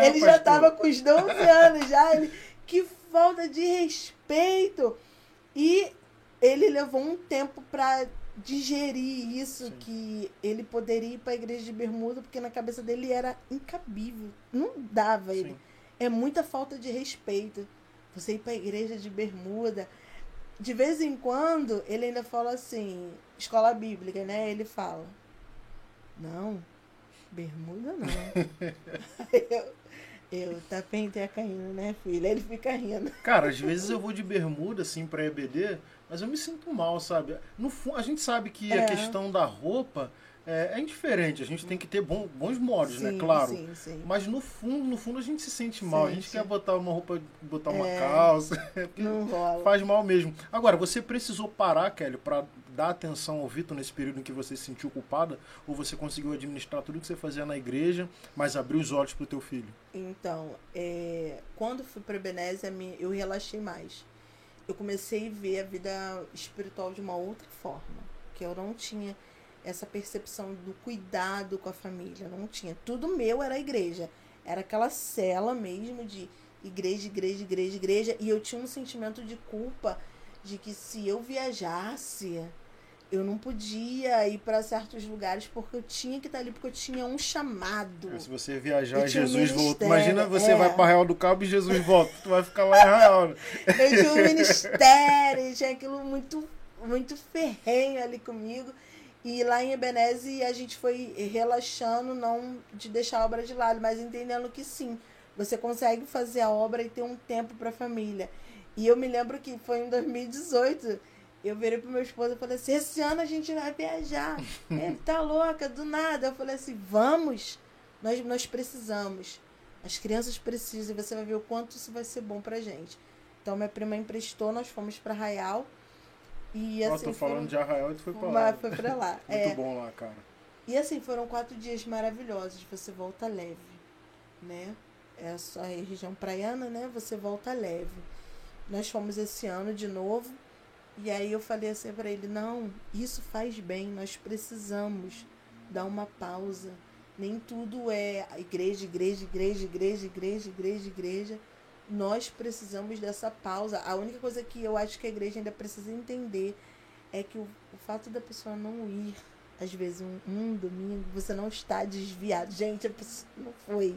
É, ele já pastor? tava com os 12 anos já. Ele, que falta de respeito. E ele levou um tempo para digerir isso, Sim. que ele poderia ir para a igreja de bermuda, porque na cabeça dele era incabível. Não dava ele. Sim. É muita falta de respeito. Você ir para a igreja de bermuda. De vez em quando, ele ainda fala assim, escola bíblica, né? Ele fala, não, bermuda não. eu, eu tapentei a caindo, né, filha? Ele fica rindo. Cara, às vezes eu vou de bermuda, assim, pra EBD, mas eu me sinto mal, sabe? No fundo, a gente sabe que a É. questão da roupa é, é indiferente. A gente tem que ter bom- bons modos, né? Sim, Claro. Sim, sim. Mas no fundo, no fundo a gente se sente mal. a gente Sente. quer botar uma roupa, botar uma É. calça. porque Não rola. Faz mal mesmo. Agora, você precisou parar, Kelly, pra dar atenção ao Vitor nesse período em que você se sentiu culpada? Ou você conseguiu administrar tudo que você fazia na igreja, mas abrir os olhos pro teu filho? Então, é, quando fui para Ebenezer, me- eu relaxei mais. Eu comecei a ver a vida espiritual de uma outra forma. Que eu não tinha essa percepção do cuidado com a família. Não tinha. Tudo meu era a igreja. Era aquela cela mesmo de igreja, igreja, igreja, igreja. E eu tinha um sentimento de culpa de que se eu viajasse, eu não podia ir para certos lugares porque eu tinha que estar ali, porque eu tinha um chamado. Se você viajar e tinha um Jesus volta. Imagina você é. vai para Real do Cabo e Jesus volta. Tu vai ficar lá em Real. né? Eu tinha um ministério, tinha aquilo muito, muito ferrenho ali comigo. E lá em Ebenezer a gente foi relaxando, não de deixar a obra de lado, mas entendendo que sim, você consegue fazer a obra e ter um tempo para a família. E eu me lembro que foi em 2018, eu virei pro meu esposo e falei assim, esse ano a gente vai viajar. Ele tá louca, do nada. Eu falei assim, vamos, nós, nós precisamos. As crianças precisam e você vai ver o quanto isso vai ser bom pra gente. Então minha prima emprestou, nós fomos pra Arraial. E assim. tô falando de Arraial e tu foi pra lá. Mas foi pra lá. Muito é, bom lá, cara. e assim, foram quatro dias maravilhosos. Você volta leve, né? É só a região praiana, né? Você volta leve. Nós fomos esse ano de novo. E aí eu falei assim pra ele, não, isso faz bem, nós precisamos dar uma pausa. Nem tudo é igreja, igreja, igreja, igreja, igreja, igreja, igreja. Nós precisamos dessa pausa. A única coisa que eu acho que a igreja ainda precisa entender é que o, o fato da pessoa não ir, às vezes, um, um domingo, você não está desviado. Gente, a pessoa não foi.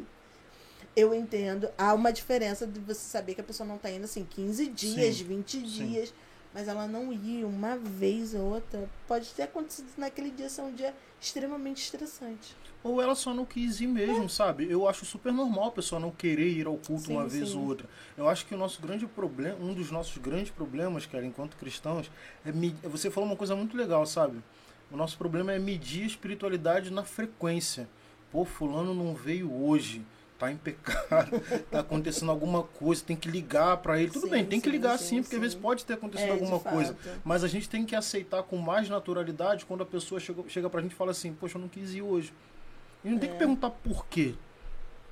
Eu entendo. Há uma diferença de você saber que a pessoa não está indo assim 15 dias, Sim, 20 sim. dias, mas ela não ir uma vez ou outra. Pode ter acontecido naquele dia ser um dia extremamente estressante. Ou ela só não quis ir mesmo, sabe? Eu acho super normal a pessoa não querer ir ao culto Sim, uma vez sim. ou outra. Eu acho que o nosso grande problema, um dos nossos grandes problemas, cara, enquanto cristãos, é me- você falou uma coisa muito legal, sabe? O nosso problema é medir a espiritualidade na frequência. Pô, fulano não veio hoje, tá em pecado, tá acontecendo alguma coisa, tem que ligar pra ele. Tudo Sim, bem, tem que sim, ligar sim, sim, porque às vezes pode ter acontecido É, alguma coisa. Mas a gente tem que aceitar com mais naturalidade quando a pessoa chega, chega pra gente e fala assim, poxa, eu não quis ir hoje. E não tem que É. perguntar por quê.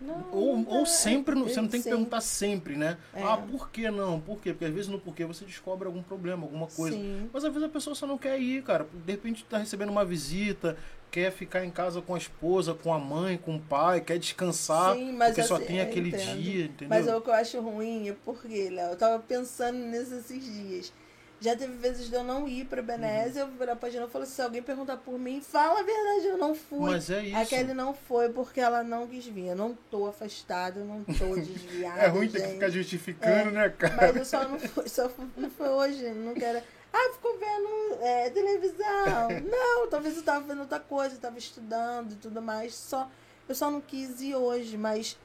Não, Ou, não ou sempre, não- você não tem que perguntar sempre, né? É. Ah, por que não? Por quê? Porque às vezes no porquê você descobre algum problema, alguma coisa. Mas às vezes a pessoa só não quer ir, cara. De repente tá recebendo uma visita, quer ficar em casa com a esposa, com a mãe, com o pai, quer descansar, Sim, mas porque só assim, tem eu aquele entendo. dia, entendeu? Mas o que eu acho ruim é porque, Léo, eu tava pensando nisso esses dias. Já teve vezes de eu não ir pra Benésia, eu virar pra Gina e falar assim, se alguém perguntar por mim, fala a verdade, eu não fui. Mas é isso. A Kelly não foi porque ela não quis vir. Eu não tô afastada, eu não tô desviada. É ruim ter que gente. ficar justificando, né, cara? Mas eu só não fui, só não foi hoje, não quero. Ah, ficou vendo é, televisão. Não, talvez eu tava vendo outra coisa, eu tava estudando e tudo mais. Só, eu só não quis ir hoje, mas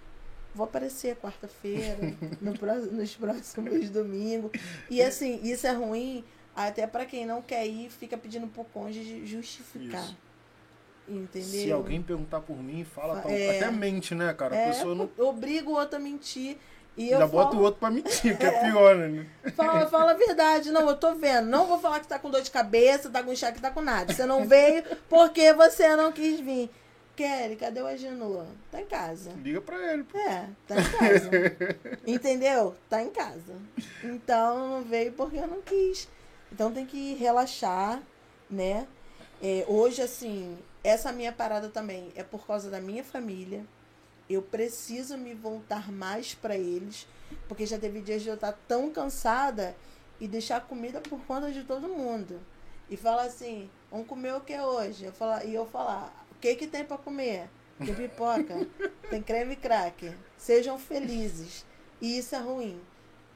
vou aparecer quarta-feira, no nos próximos domingos. E assim, isso é ruim até pra quem não quer ir, fica pedindo pro cônjuge justificar. Isso. Entendeu? Se alguém perguntar por mim, fala pra... É. até mente, né, cara? A é, pessoa não obriga o outro a mentir. E eu bota falo- o outro pra mentir, que é pior, né? Fala, fala a verdade. Não, eu tô vendo. Não vou falar que tá com dor de cabeça, tá com enxaque, tá com nada. Você não veio porque você não quis vir. Kelly, cadê o Agenor? Tá em casa. Liga pra ele, pô. É, tá em casa. Entendeu? Tá em casa. Então não veio porque eu não quis. Então tem que relaxar, né? É, hoje, assim, essa minha parada também é por causa da minha família. Eu preciso me voltar mais pra eles, porque já teve dias de eu estar tão cansada e deixar comida por conta de todo mundo. E falar assim, vamos comer o que hoje? Eu falar, e eu falar, o que que tem pra comer? Tem pipoca, tem creme cracker. Sejam felizes. E isso é ruim,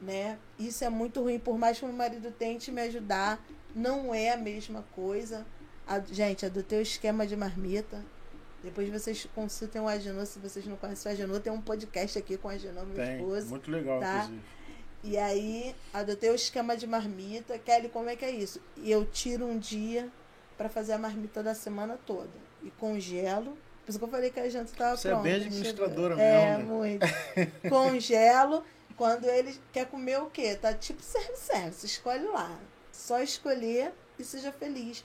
né? Isso é muito ruim. Por mais que meu marido tente me ajudar, não é a mesma coisa. A- gente, adotei o esquema de marmita. Depois vocês consultem o Agenor, se vocês não conhecem o Agenor, tem um podcast aqui com o Agenor, meu Tem. esposo. Muito legal, tá? inclusive. E aí, adotei o esquema de marmita. Kelly, como é que é isso? E eu tiro um dia pra fazer a marmita da semana toda. E congelo. Por isso que eu falei que a janta tava Você é pronta. bem administradora chegou. É, mesmo, muito. Congelo. Quando ele quer comer o quê? Tá tipo serve-service. Escolhe lá. Só escolher e seja feliz.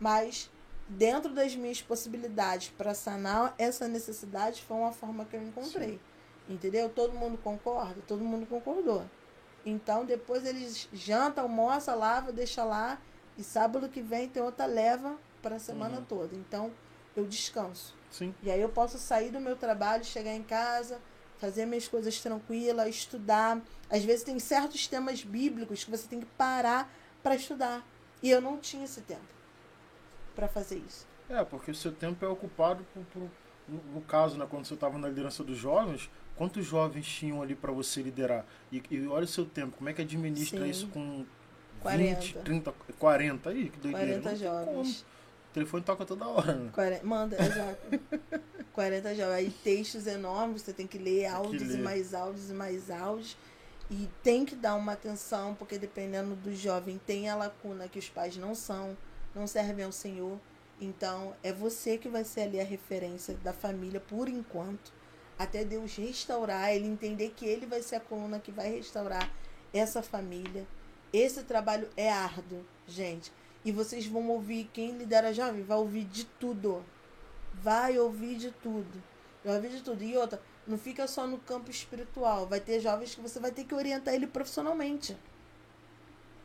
Mas dentro das minhas possibilidades para sanar essa necessidade foi uma forma que eu encontrei. Entendeu? Todo mundo concorda? Todo mundo concordou. Então depois eles jantam, almoça, lava, deixa lá. E sábado que vem tem outra leva para a semana Uhum. toda. Então eu descanso. Sim. E aí eu posso sair do meu trabalho, chegar em casa, fazer minhas coisas tranquilas, estudar. Às vezes tem certos temas bíblicos que você tem que parar para estudar. E eu não tinha esse tempo para fazer isso. É, porque o seu tempo é ocupado por, por- no, caso, né, quando você estava na liderança dos jovens, quantos jovens tinham ali para você liderar? E, e olha o seu tempo, como é que administra Sim. isso com 40. 20, 30, 40 aí, que doideira. 40 Não tem como. jovens. O telefone toca toda hora, né? 40, manda, exato. 40 jovens. Aí textos enormes, você tem que ler áudios e ler. mais áudios e mais áudios. E tem que dar uma atenção, porque dependendo do jovem, tem a lacuna que os pais não são, não servem ao Senhor. Então, é você que vai ser ali a referência da família por enquanto. Até Deus restaurar, ele entender que ele vai ser a coluna que vai restaurar essa família. Esse trabalho é árduo, gente. E vocês vão ouvir, quem lidera jovem vai ouvir de tudo. Vai ouvir de tudo. Vai ouvir de tudo. E outra, não fica só no campo espiritual. Vai ter jovens que você vai ter que orientar ele profissionalmente.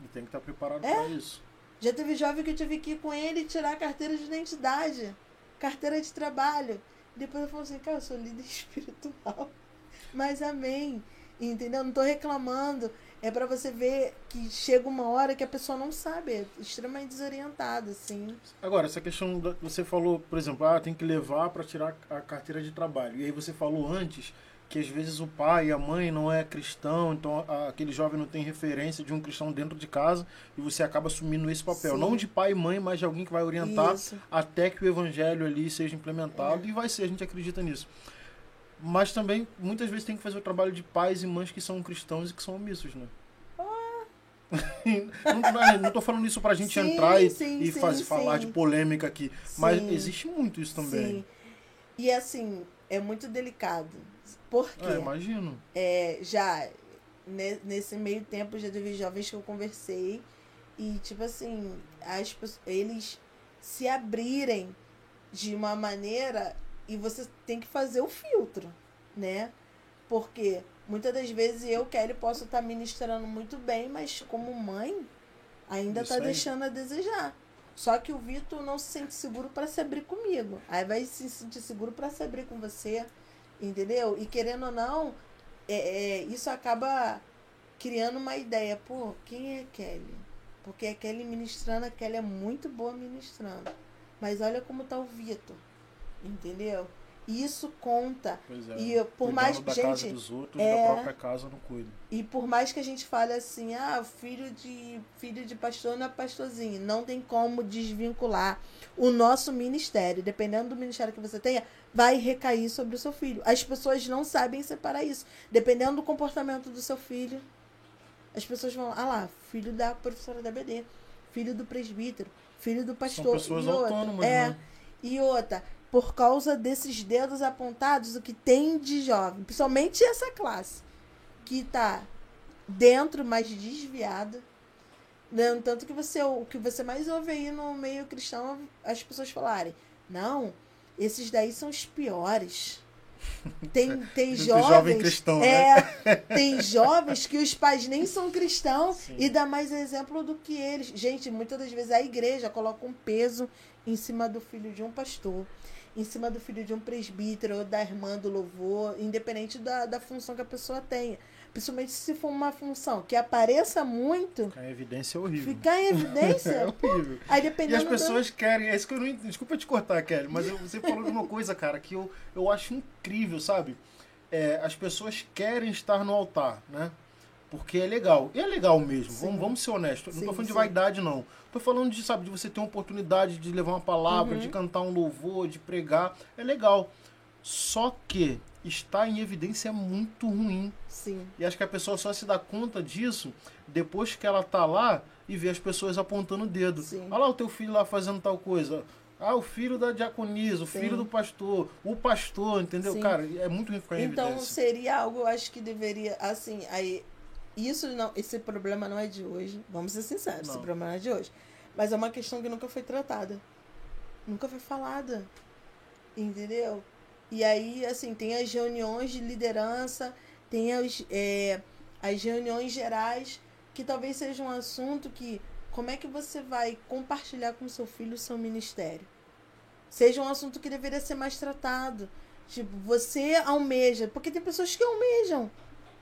E tem que estar preparado É? para isso. Já teve jovem que eu tive que ir com ele tirar a carteira de identidade, carteira de trabalho. Depois eu falo assim, cara, eu sou líder espiritual. Mas amém. Entendeu? Não tô reclamando. É pra você ver que chega uma hora que a pessoa não sabe, é extremamente desorientada, assim. Agora, essa questão, da, você falou, por exemplo, ah, tem que levar para tirar a carteira de trabalho. E aí você falou antes que às vezes o pai e a mãe não é cristão, então a- aquele jovem não tem referência de um cristão dentro de casa e você acaba assumindo esse papel. Sim. Não de pai e mãe, mas de alguém que vai orientar Isso. até que o evangelho ali seja implementado É. e vai ser, a gente acredita nisso. Mas também, muitas vezes, tem que fazer o trabalho de pais e mães que são cristãos e que são omissos, né? não, não, tô falando isso pra gente Ah. Sim, entrar e, sim, e sim, faz- falar sim. de polêmica aqui. Mas existe muito isso também. Sim. E assim, é muito delicado. Porque É, imagino. é, já ne- nesse meio tempo já teve jovens que eu conversei e tipo assim, as, eles se abrirem de uma maneira e você tem que fazer o filtro. né? Porque muitas das vezes eu, Kelly, posso estar ministrando muito bem, mas como mãe, ainda Isso está aí. deixando a desejar. Só que o Vitor não se sente seguro para se abrir comigo. Aí vai se sentir seguro para se abrir com você, entendeu? E querendo ou não, é, é, isso acaba criando uma ideia. Pô, quem é Kelly? Porque a Kelly ministrando, a Kelly é muito boa ministrando. Mas olha como tá o Vitor, entendeu? Isso conta. Pois é. E por mais da gente, casa dos outros, é- da própria casa não cuida. E por mais que a gente fale assim, ah, filho de filho de pastor não é pastorzinho, não tem como desvincular o nosso ministério, dependendo do ministério que você tenha, vai recair sobre o seu filho. As pessoas não sabem separar isso, dependendo do comportamento do seu filho. As pessoas vão, ah lá, filho da professora da BD, filho do presbítero, filho do pastor. São pessoas e outra, autônomas, é, né? e outra, por causa desses dedos apontados, o que tem de jovem, principalmente essa classe, que tá dentro, mas desviada. Né? Tanto que você, o que você mais ouve aí no meio cristão, as pessoas falarem, não, esses daí são os piores. Tem, tem jovens. jovem cristão, né? é, tem jovens que os pais nem são cristãos Sim. e dá mais exemplo do que eles. Gente, muitas das vezes a igreja coloca um peso em cima do filho de um pastor, em cima do filho de um presbítero ou da irmã do louvor, independente da, da função que a pessoa tenha. Principalmente se for uma função que apareça muito, Ficar em evidência é horrível. ficar em É evidência. horrível. Aí E dependendo as do- pessoas querem. É isso que eu não Desculpa te cortar, Kelly, mas eu- você falou de uma coisa, cara, que eu, eu acho incrível, sabe? É, as pessoas querem estar no altar, né? Porque é legal. E é legal mesmo. Sim. Vamos, vamos ser honestos. não Sim, tô falando de sim. vaidade, não. Tô falando de, sabe, de você ter uma oportunidade de levar uma palavra, Uhum. de cantar um louvor, de pregar. É legal. Só que estar em evidência é muito ruim. Sim, E acho que a pessoa só se dá conta disso depois que ela tá lá e vê as pessoas apontando o dedo. Sim. Olha lá o teu filho lá fazendo tal coisa. Ah, o filho da diaconisa, o Sim. filho do pastor, o pastor, entendeu? Sim. Cara, é muito ruim ficar em Então evidência. seria algo, eu acho que deveria, assim, aí isso não, esse problema não é de hoje. Vamos ser sinceros, esse Não. problema não é de hoje. Mas é uma questão que nunca foi tratada. Nunca foi falada. Entendeu? E aí, assim, tem as reuniões de liderança, tem as, é, as reuniões gerais, que talvez seja um assunto que como é que você vai compartilhar com seu filho o seu ministério? Seja um assunto que deveria ser mais tratado. Tipo, você almeja, porque tem pessoas que almejam,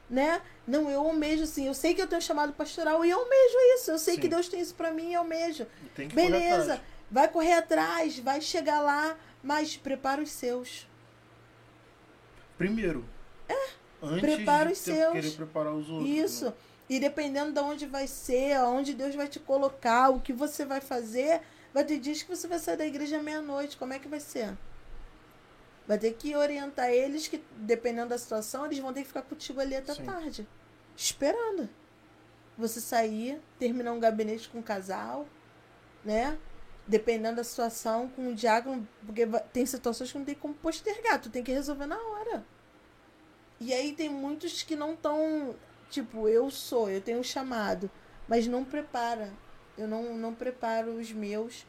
né? Não, eu almejo sim, eu sei que eu tenho chamado pastoral e eu almejo isso, eu sei Sim. que Deus tem isso pra mim e eu almejo. Correr Beleza, atrás. vai correr atrás, vai chegar lá, mas prepara os seus. Primeiro. Antes É. prepara de os seus. querer preparar os outros. Isso. né? E dependendo de onde vai ser, aonde Deus vai te colocar, o que você vai fazer, vai ter dias que você vai sair da igreja meia-noite. Como é que vai ser? Vai ter que orientar eles que, dependendo da situação, eles vão ter que ficar contigo ali até Sim. tarde. Esperando. Você sair, terminar um gabinete com um casal, né? Dependendo da situação, com o diácono, porque tem situações que não tem como postergar, tu tem que resolver na hora. E aí tem muitos que não estão, tipo, eu sou, eu tenho um chamado, mas não prepara. Eu não, não preparo os meus,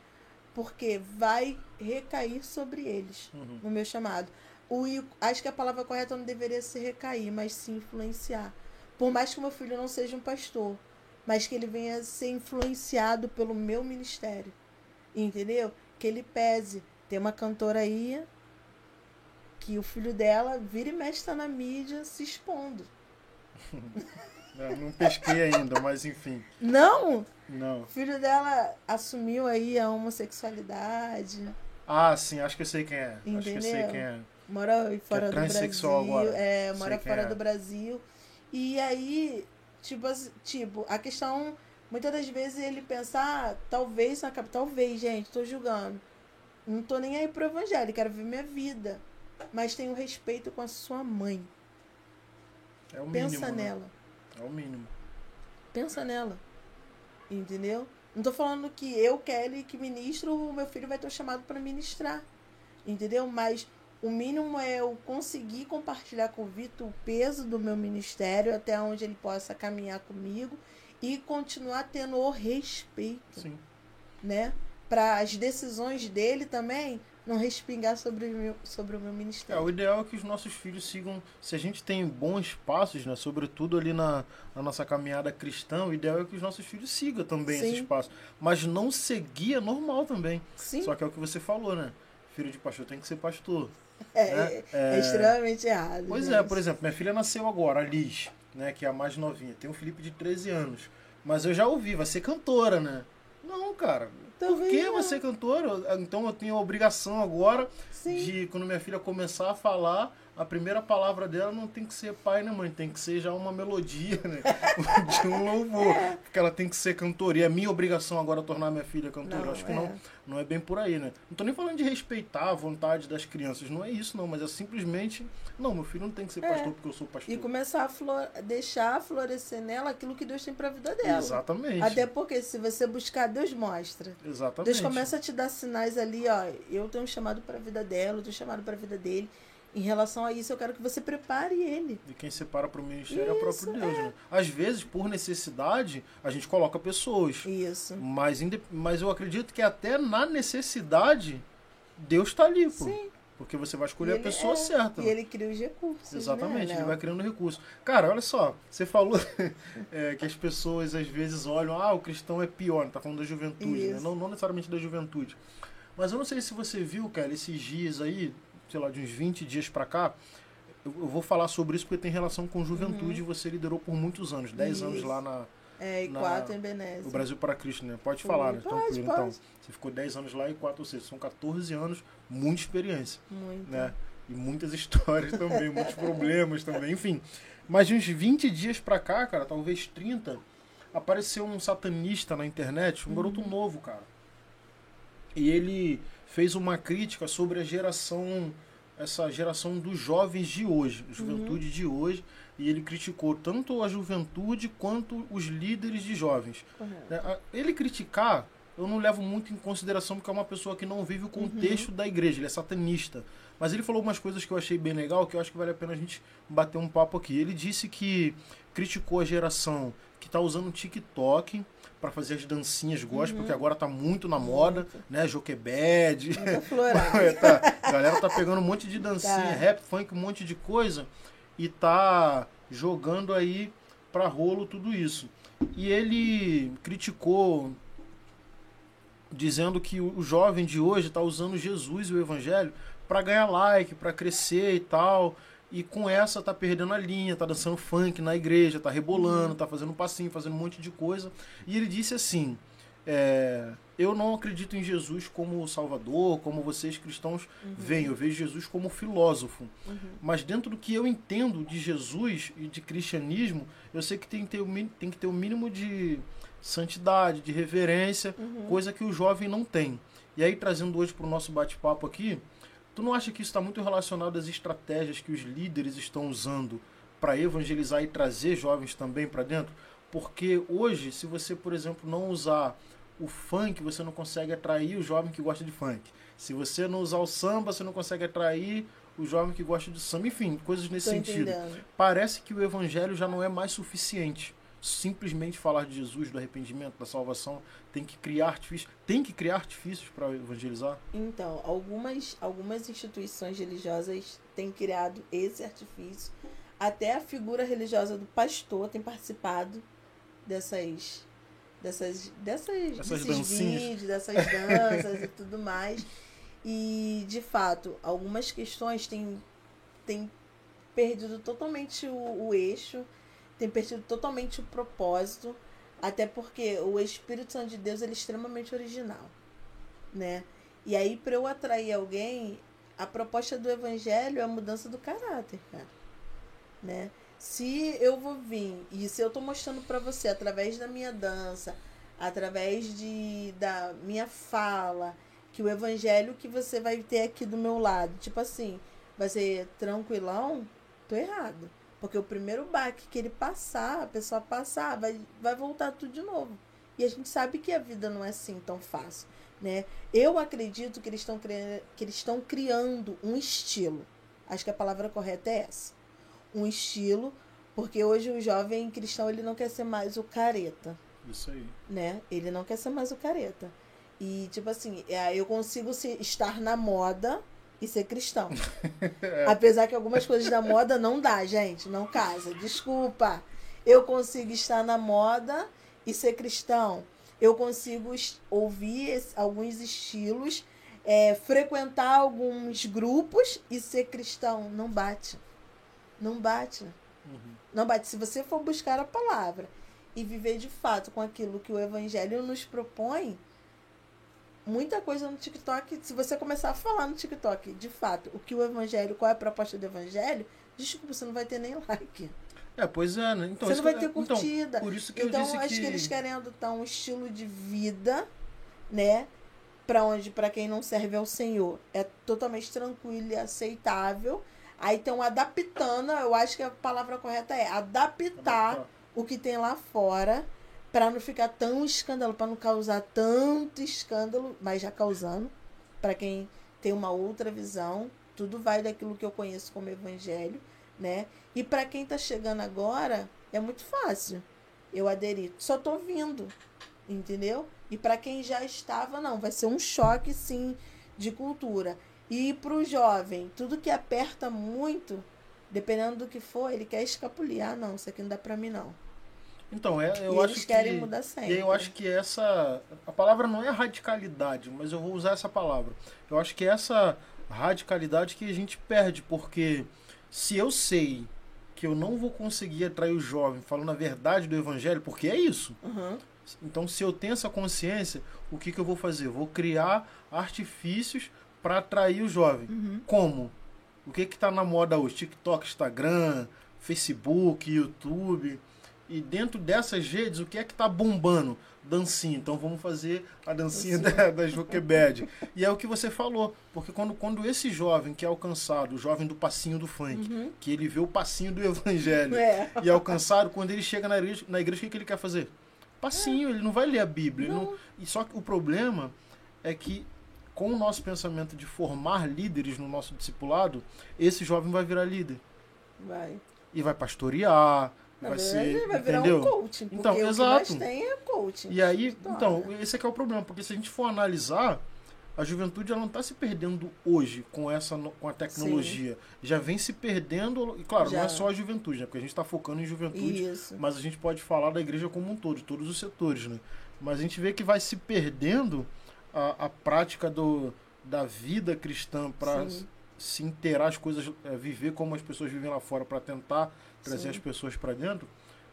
porque vai recair sobre eles Uhum. no meu chamado. O, acho que a palavra correta não deveria ser recair, mas sim influenciar. Por mais que o meu filho não seja um pastor, mas que ele venha a ser influenciado pelo meu ministério. Entendeu? Que ele pese. Tem uma cantora aí que o filho dela vira e mexe tá na mídia se expondo. É, não pesquei ainda, mas enfim. Não! Não. O filho dela assumiu aí a homossexualidade. Ah, sim, acho que eu sei quem é. Acho que eu sei Entendeu? quem é. mora aí fora do transexual Brasil. agora. É, Sei mora quem fora é. do Brasil. E aí, tipo, tipo, a questão, muitas das vezes ele pensa, ah, talvez na capital, talvez, gente, tô julgando. Não tô nem aí pro evangelho, quero ver minha vida. Mas tenho respeito com a sua mãe. É o mínimo. Pensa né? nela. É o mínimo. Pensa nela. Entendeu? Não tô falando que eu, Kelly, que ministro, o meu filho vai ter um chamado para ministrar. Entendeu? Mas o mínimo é eu conseguir compartilhar com o Vitor o peso do meu ministério até onde ele possa caminhar comigo e continuar tendo o respeito, Sim. né? Para as decisões dele também não respingar sobre o meu, sobre o meu É, ministério. o ideal é que os nossos filhos sigam. Se a gente tem bons passos, né? Sobretudo ali na, na nossa caminhada cristã, o ideal é que os nossos filhos sigam também Sim. esses passos. Mas não seguir é normal também. Sim, Só que é o que você falou, né? Filho de pastor tem que ser pastor. é, né? é, é extremamente errado. Pois né? é, por exemplo, minha filha nasceu agora, a Liz, né? Que é a mais novinha. Tem o Felipe de 13 anos. Mas eu já ouvi, vai ser cantora, né? Não, cara. Por Talvez que não. você cantora? Então eu tenho a obrigação agora Sim. de quando minha filha começar a falar, a primeira palavra dela não tem que ser pai nem mãe, tem que ser já uma melodia, né? de um louvor. Porque ela tem que ser cantora. E é minha obrigação agora tornar minha filha cantora. Não, Acho que é. não, não é bem por aí, né? Não tô nem falando de respeitar a vontade das crianças, não é isso não, mas é simplesmente, não, meu filho não tem que ser É. pastor porque eu sou pastor. E começar a flor... deixar florescer nela aquilo que Deus tem pra vida dela. Exatamente. Até porque se você buscar, Deus mostra. Exatamente. Deus começa a te dar sinais ali, ó. Eu tenho um chamado para a vida dela, eu tenho um chamado para a vida dele. Em relação a isso, eu quero que você prepare ele. E quem separa para o ministério é o Isso, próprio Deus, né? Às vezes, por necessidade, a gente coloca pessoas. Isso. Mas, mas eu acredito que até na necessidade, Deus está ali, pô. Sim. Porque você vai escolher a pessoa é- certa. E ele cria os recursos. Exatamente, né, ele vai criando recurso. Cara, olha só, você falou é, que as pessoas às vezes olham, ah, o cristão é pior, tá falando da juventude, né? Isso. não, não necessariamente da juventude. Mas eu não sei se você viu, cara, esses dias aí, sei lá, de uns 20 dias pra cá, eu, eu vou falar sobre isso porque tem relação com juventude e você liderou por muitos anos, 10 anos Uhum. Isso. lá na, É, e na- quatro em Benésio. o Brasil para Cristo, né? Pode Sim, falar, né? pode, Tranquilo, pode. então. Você ficou 10 anos lá e 4 ou 6. São 14 anos, muita experiência, Muito. né? E muitas histórias também, muitos problemas também, enfim. Mas de uns 20 dias pra cá, cara, talvez 30, apareceu um satanista na internet, um garoto novo, cara. E ele fez uma crítica sobre a geração, essa geração dos jovens de hoje, juventude de hoje, e ele criticou tanto a juventude quanto os líderes de jovens. Né? Ele criticar, eu não levo muito em consideração porque é uma pessoa que não vive o contexto da igreja, ele é satanista. Mas ele falou umas coisas que eu achei bem legal, que eu acho que vale a pena a gente bater um papo aqui. Ele disse que criticou a geração que está usando TikTok para fazer as dancinhas gospel, porque agora tá muito na moda, Muito. né? Joquebed. É, tá. A galera tá pegando um monte de dancinha, Tá. rap, funk, um monte de coisa e tá jogando aí pra rolo tudo isso. E ele criticou dizendo que o jovem de hoje tá usando Jesus e o evangelho pra ganhar like, pra crescer e tal. E com essa tá perdendo a linha, tá dançando funk na igreja, tá rebolando, tá fazendo um passinho, fazendo um monte de coisa. E ele disse assim: é, Eu não acredito em Jesus como Salvador, como vocês cristãos veem. Eu vejo Jesus como filósofo. Uhum. Mas dentro do que eu entendo de Jesus e de cristianismo, eu sei que tem que ter o, tem que ter o mínimo de santidade, de reverência, Uhum. coisa que o jovem não tem. E aí, trazendo hoje para o nosso bate-papo aqui, tu não acha que isso está muito relacionado às estratégias que os líderes estão usando para evangelizar e trazer jovens também para dentro? Porque hoje, se você, por exemplo, não usar o funk, você não consegue atrair o jovem que gosta de funk. Se você não usar o samba, você não consegue atrair o jovem que gosta de samba. Enfim, coisas nesse Tô sentido. entendendo. Parece que o evangelho já não é mais suficiente. Simplesmente falar de Jesus, do arrependimento, da salvação, tem que criar artifícios, tem que criar artifícios para evangelizar. Então, algumas, algumas instituições religiosas têm criado esse artifício. Até a figura religiosa do pastor tem participado dessas dessas dessas Essas desses dancinhas. vídeos, dessas danças e tudo mais. E de fato, algumas questões têm, têm perdido totalmente o, o eixo, têm perdido totalmente o propósito, até porque o Espírito Santo de Deus ele é extremamente original, né? E aí para eu atrair alguém, a proposta do evangelho é a mudança do caráter, cara, né? Se eu vou vir e se eu tô mostrando para você através da minha dança, através de da minha fala, que o evangelho que você vai ter aqui do meu lado, tipo assim, vai ser tranquilão, tô errado. Porque o primeiro baque que ele passar, a pessoa passar, vai, vai voltar tudo de novo. E a gente sabe que a vida não é assim tão fácil, né? Eu acredito que eles estão cri- que eles estão criando um estilo. Acho que a palavra correta é essa. Um estilo, porque hoje o jovem cristão ele não quer ser mais o careta Isso aí. né? Ele não quer ser mais o careta. E, tipo assim, é, eu consigo estar na moda e ser cristão. Apesar que algumas coisas da moda não dá, gente. Não casa. Desculpa. Eu consigo estar na moda e ser cristão. Eu consigo ouvir alguns estilos, é, frequentar alguns grupos e ser cristão. Não bate. Não bate. Uhum. Não bate. Se você for buscar a palavra e viver de fato com aquilo que o Evangelho nos propõe, muita coisa no TikTok, se você começar a falar no TikTok, de fato, o que o Evangelho, qual é a proposta do Evangelho, desculpa, você não vai ter nem like. É, pois é, né? Então, você não vai ter então, curtida. por isso que Então, eu disse acho que... que... eles querem adotar um estilo de vida, né? Pra onde, pra quem não serve ao Senhor, é totalmente tranquilo e aceitável. Aí estão adaptando, eu acho que a palavra correta é adaptar o que tem lá fora para não ficar tão escândalo, para não causar tanto escândalo, mas já causando. Para quem tem uma outra visão, tudo vai daquilo que eu conheço como evangelho, né? E para quem tá chegando agora, é muito fácil. Eu aderir, só tô vindo, entendeu? E para quem já estava, não, vai ser um choque sim de cultura. E para o jovem, tudo que aperta muito, dependendo do que for, ele quer escapulir. Ah, não, isso aqui não dá para mim não. Então, é, eu e acho eles querem que... mudar sempre. eu acho que essa. A palavra não é radicalidade, mas eu vou usar essa palavra. Eu acho que é essa radicalidade que a gente perde, porque se eu sei que eu não vou conseguir atrair o jovem falando a verdade do evangelho, porque é isso. Uhum. Então, se eu tenho essa consciência, o que, que eu vou fazer? Eu vou criar artifícios para atrair o jovem. Uhum. Como? O que que tá na moda hoje? TikTok, Instagram, Facebook, YouTube. E dentro dessas redes, o que é que tá bombando? Dancinha. Então vamos fazer a dancinha da, da Joquebed. E é o que você falou. Porque quando, quando esse jovem que é alcançado, o jovem do passinho do funk, Uhum. que ele vê o passinho do evangelho É. e é alcançado, quando ele chega na igreja, na igreja o que, que ele quer fazer? Passinho, ele não vai ler a Bíblia. não- E só que o problema é que com o nosso pensamento de formar líderes no nosso discipulado, esse jovem vai virar líder. Vai. E vai pastorear, Na vai verdade, ser. vai virar entendeu? um coaching. Porque Então, o que exato. tem é coaching. E aí, Torna. então, esse é que é o problema, porque se a gente for analisar, a juventude ela não está se perdendo hoje com essa com a tecnologia. Já vem se perdendo, e claro, não Já. é só a juventude, né? Porque a gente está focando em juventude, Isso. mas a gente pode falar da igreja como um todo, de todos os setores, né? Mas a gente vê que vai se perdendo a, a prática do, da vida cristã para Sim. Se inteirar as coisas, é, viver como as pessoas vivem lá fora para tentar trazer Sim. as pessoas para dentro.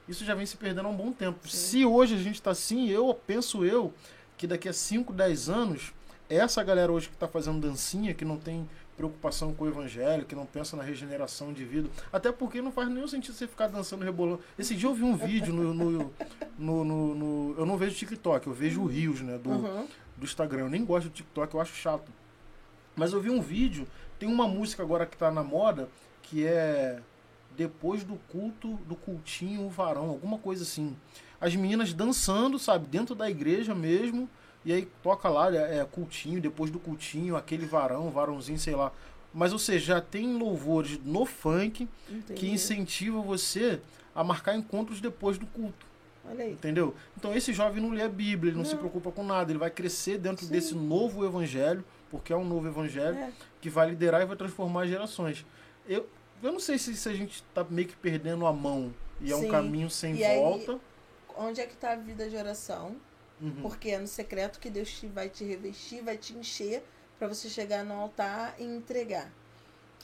Isso já vem se perdendo há um bom tempo. Sim. Se hoje a gente está assim, eu penso eu que daqui a 5, 10 anos, essa galera hoje que está fazendo dancinha, que não tem preocupação com o evangelho, que não pensa na regeneração de vida, até porque não faz nenhum sentido você ficar dançando rebolando. Esse dia eu vi um vídeo no, no, no, no- no- eu não vejo TikTok, eu vejo o Rios, né, do, Uhum. do Instagram. Eu nem gosto do TikTok, eu acho chato. Mas eu vi um vídeo, tem uma música agora que tá na moda, que é depois do culto, do cultinho, o varão, alguma coisa assim. As meninas dançando, sabe, dentro da igreja mesmo, e aí toca lá, é, é cultinho, depois do cultinho, aquele varão, varãozinho, sei lá. Mas, ou seja, já tem louvores no funk que Entendi. incentiva você a marcar encontros depois do culto. Olha aí. Entendeu? Então esse jovem não lê a Bíblia, ele não, se Não. preocupa com nada, ele vai crescer dentro Sim. desse novo evangelho, porque é um novo evangelho É. que vai liderar e vai transformar gerações. Eu, eu não sei se, se a gente está meio que perdendo a mão e é um Sim. caminho sem E aí- volta. Onde é que tá a vida de oração? Uhum. Porque é no secreto que Deus te, vai te revestir, vai te encher para você chegar no altar e entregar.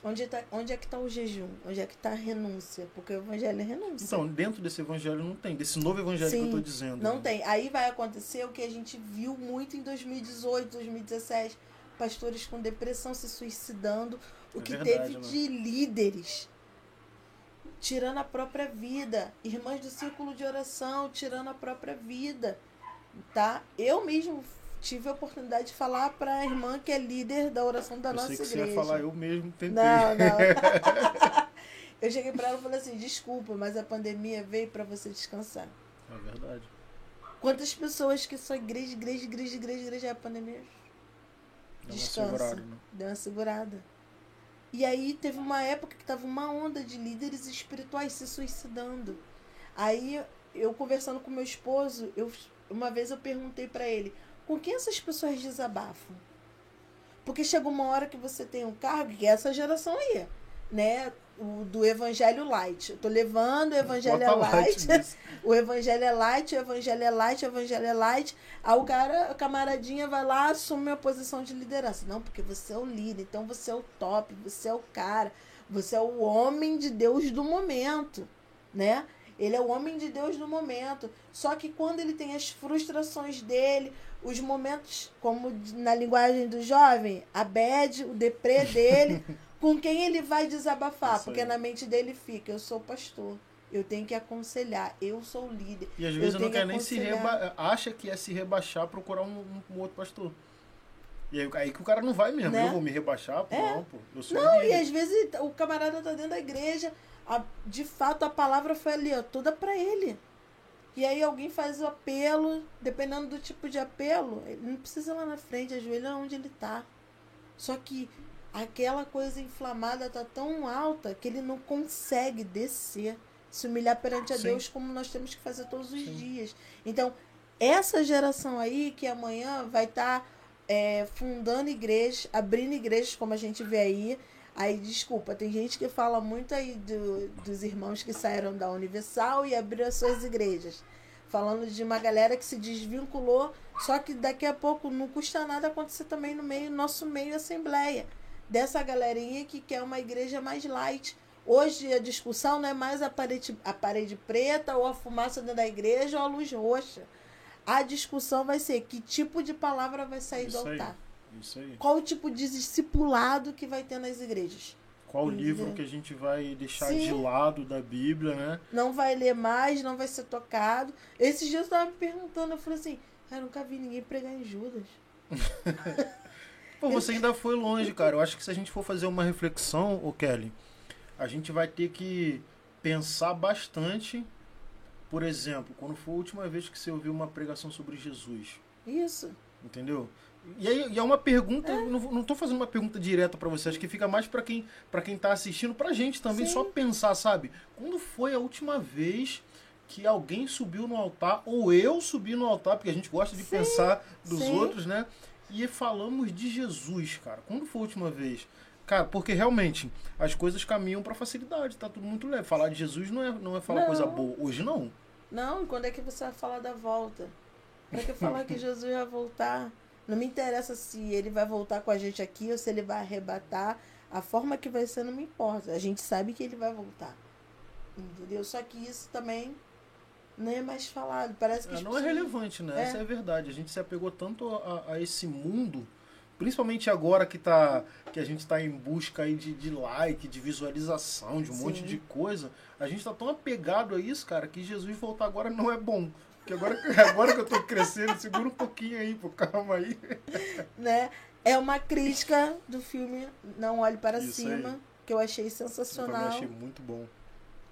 Onde, tá, onde é que está o jejum? Onde é que está a renúncia? Porque o evangelho é renúncia. Então, dentro desse evangelho não tem, desse novo evangelho que eu Sim, estou dizendo. Não né? tem. Aí vai acontecer o que a gente viu muito em 2018, 2017. Pastores com depressão se suicidando. O É que verdade, teve né? de líderes tirando a própria vida. Irmãs do círculo de oração tirando a própria vida. Tá? Eu mesmo tive a oportunidade de falar para a irmã que é líder da oração da Eu nossa sei que igreja. você ia falar, eu mesmo tentei. Não, não. eu cheguei para ela e falei assim: desculpa, mas a pandemia veio para você descansar. É verdade. Quantas pessoas que só igreja, igreja, igreja, igreja, igreja, é a pandemia Descansa. segurada, né? deu uma segurada. E aí teve uma época que tava uma onda de líderes espirituais se suicidando. Aí eu conversando com meu esposo, eu uma vez eu perguntei para ele: Com quem essas pessoas desabafam? Porque chega uma hora que você tem um cargo, que é essa geração aí, né? O, do Evangelho Light. Eu tô levando o Evangelho é Light. light o Evangelho é Light, o Evangelho é Light, o Evangelho é Light. Aí o cara, a camaradinha vai lá, assume a posição de liderança. Não, porque você é o líder, então você é o top, você é o cara, você é o homem de Deus do momento, né? Ele é o homem de Deus do momento. Só que quando ele tem as frustrações dele, os momentos, como na linguagem do jovem, a bad, o deprê dele, com quem ele vai desabafar? Porque na mente dele fica, eu sou pastor. Eu tenho que aconselhar, eu sou o líder. E às vezes eu não quer nem se reba acha que é se rebaixar, procurar um, um, outro pastor. E aí, aí, que o cara não vai mesmo, né? eu vou me rebaixar, pô, é. não, pô. Eu sou não, e às vezes o camarada tá dentro da igreja, a, de fato a palavra foi ali, ó, toda para ele. E aí alguém faz o apelo, dependendo do tipo de apelo, ele não precisa ir lá na frente, ajoelha onde ele tá. Só que aquela coisa inflamada tá tão alta que ele não consegue descer, se humilhar perante a Sim. Deus como nós temos que fazer todos os Sim. dias. Então, essa geração aí que amanhã vai estar tá, é, fundando igrejas, abrindo igrejas, como a gente vê aí, Aí, desculpa, tem gente que fala muito aí do, dos irmãos que saíram da Universal e abriram as suas igrejas. Falando de uma galera que se desvinculou, só que daqui a pouco não custa nada acontecer também no meio, nosso meio assembleia. Dessa galerinha que quer uma igreja mais light. Hoje a discussão não é mais a parede, a parede preta ou a fumaça dentro da igreja ou a luz roxa. A discussão vai ser que tipo de palavra vai sair Isso do altar. Aí. Isso aí. Qual o tipo de discipulado que vai ter nas igrejas? Qual livro que a gente vai deixar Sim. de lado da Bíblia, né? Não vai ler mais, não vai ser tocado. Esses dias eu estava me perguntando, eu falei assim, cara, nunca vi ninguém pregar em Judas. Pô, você ainda foi longe, cara. Eu acho que se a gente for fazer uma reflexão, ô Kelly, a gente vai ter que pensar bastante. Por exemplo, quando foi a última vez que você ouviu uma pregação sobre Jesus? Isso. Entendeu? E, aí, e é uma pergunta, é. não, não tô fazendo uma pergunta direta para você, acho que fica mais para quem para quem tá assistindo, pra gente também, Sim. só pensar, sabe? Quando foi a última vez que alguém subiu no altar, ou eu subi no altar, porque a gente gosta de Sim. pensar dos Sim. outros, né? E falamos de Jesus, cara. Quando foi a última vez? Cara, porque realmente as coisas caminham para facilidade, tá tudo muito leve. Falar de Jesus não é, não é falar não. coisa boa. Hoje não. Não, quando é que você vai falar da volta? Quando é que falar que Jesus vai voltar? Não me interessa se ele vai voltar com a gente aqui ou se ele vai arrebatar. A forma que vai ser não me importa. A gente sabe que ele vai voltar. Entendeu? Só que isso também não é mais falado. Parece que é, não é relevante, né? É. Essa é a verdade. A gente se apegou tanto a, a esse mundo, principalmente agora que, tá, que a gente está em busca aí de, de like, de visualização, de um Sim. monte de coisa. A gente está tão apegado a isso, cara, que Jesus voltar agora não é bom. Porque agora, agora que eu tô crescendo, segura um pouquinho aí, pô, calma aí. Né? É uma crítica do filme Não Olhe Para Isso Cima, aí. que eu achei sensacional. Eu achei muito bom.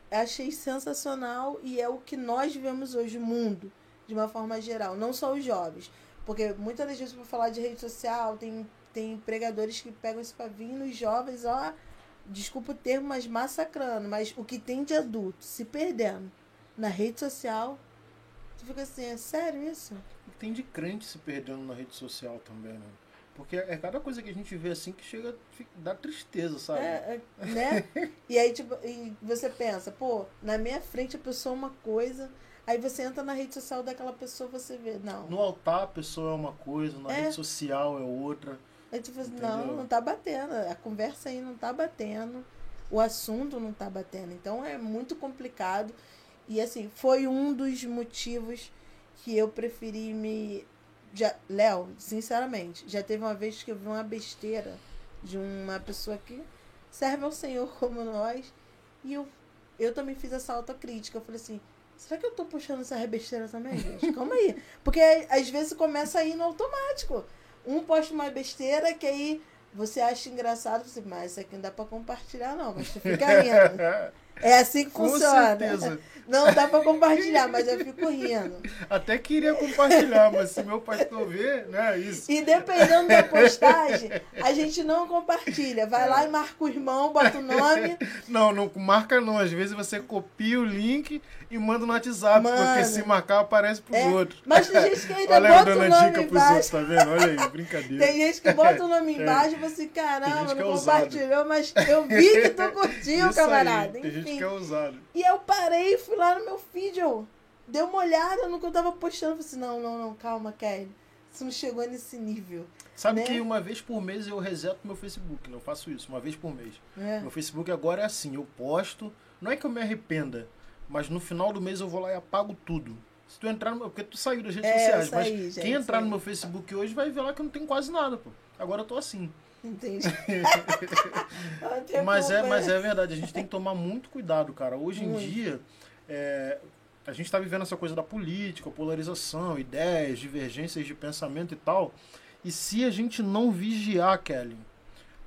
Achei sensacional e é o que nós vivemos hoje, o mundo, de uma forma geral, não só os jovens. Porque muitas das vezes, para falar de rede social, tem, tem pregadores que pegam esse pavinho nos jovens, ó, desculpa o termo, mas massacrando. Mas o que tem de adulto se perdendo na rede social Tu fica assim, é sério isso? Tem de crente se perdendo na rede social também, né? Porque é cada coisa que a gente vê assim que chega dá tristeza, sabe? É, é, né? e aí, tipo, e você pensa, pô, na minha frente a pessoa é uma coisa, aí você entra na rede social daquela pessoa, você vê, não. No altar a pessoa é uma coisa, na é. rede social é outra. Aí tu fala assim, não, não tá batendo, a conversa aí não tá batendo, o assunto não tá batendo. Então é muito complicado. E assim, foi um dos motivos que eu preferi me. Já, Léo, sinceramente, já teve uma vez que eu vi uma besteira de uma pessoa que serve ao Senhor como nós. E eu, eu também fiz essa autocrítica. Eu falei assim, será que eu tô puxando essa besteira também, gente? Calma aí. Porque às vezes começa a ir no automático. Um posta uma besteira que aí você acha engraçado, você, mas isso aqui não dá pra compartilhar, não, mas tu fica rindo. É assim que Com funciona. certeza. Não dá pra compartilhar, mas eu fico rindo. Até queria compartilhar, mas se meu pastor ver, né, isso. E dependendo da postagem, a gente não compartilha. Vai lá e marca o irmão, bota o nome. Não, não marca não. Às vezes você copia o link e manda no WhatsApp, porque Mano. se marcar aparece pros É, outros. mas tem gente que ainda Olha bota o dando nome dica pros outros, embaixo. tá vendo? Olha aí, brincadeira. Tem gente que bota o nome É. embaixo e você, Tem caramba, é não ousado. compartilhou, mas eu vi que tu curtiu, Isso camarada. Aí, tem gente Que é ousado. E eu parei e fui lá no meu feed, ó. Dei uma olhada no que eu tava postando. Falei assim, não, não, não, calma, Kelly. Isso não chegou nesse nível. Sabe Né? que uma vez por mês eu reseto meu Facebook, né? Eu faço isso, uma vez por mês. né? Meu Facebook agora é assim, eu posto, não é que eu me arrependa, mas no final do mês eu vou lá e apago tudo. Se tu entrar no meu, porque tu saiu das redes É, sociais, saí, mas gente, quem entrar saí. no meu Facebook hoje vai ver lá que eu não tenho quase nada, pô. Agora eu tô assim. Entendi. Mas é, mas é verdade, a gente tem que tomar muito cuidado, cara. Hoje em Muito. dia, é, a gente está vivendo essa coisa da política, polarização, ideias, divergências de pensamento e tal. E se a gente não vigiar, Kelly,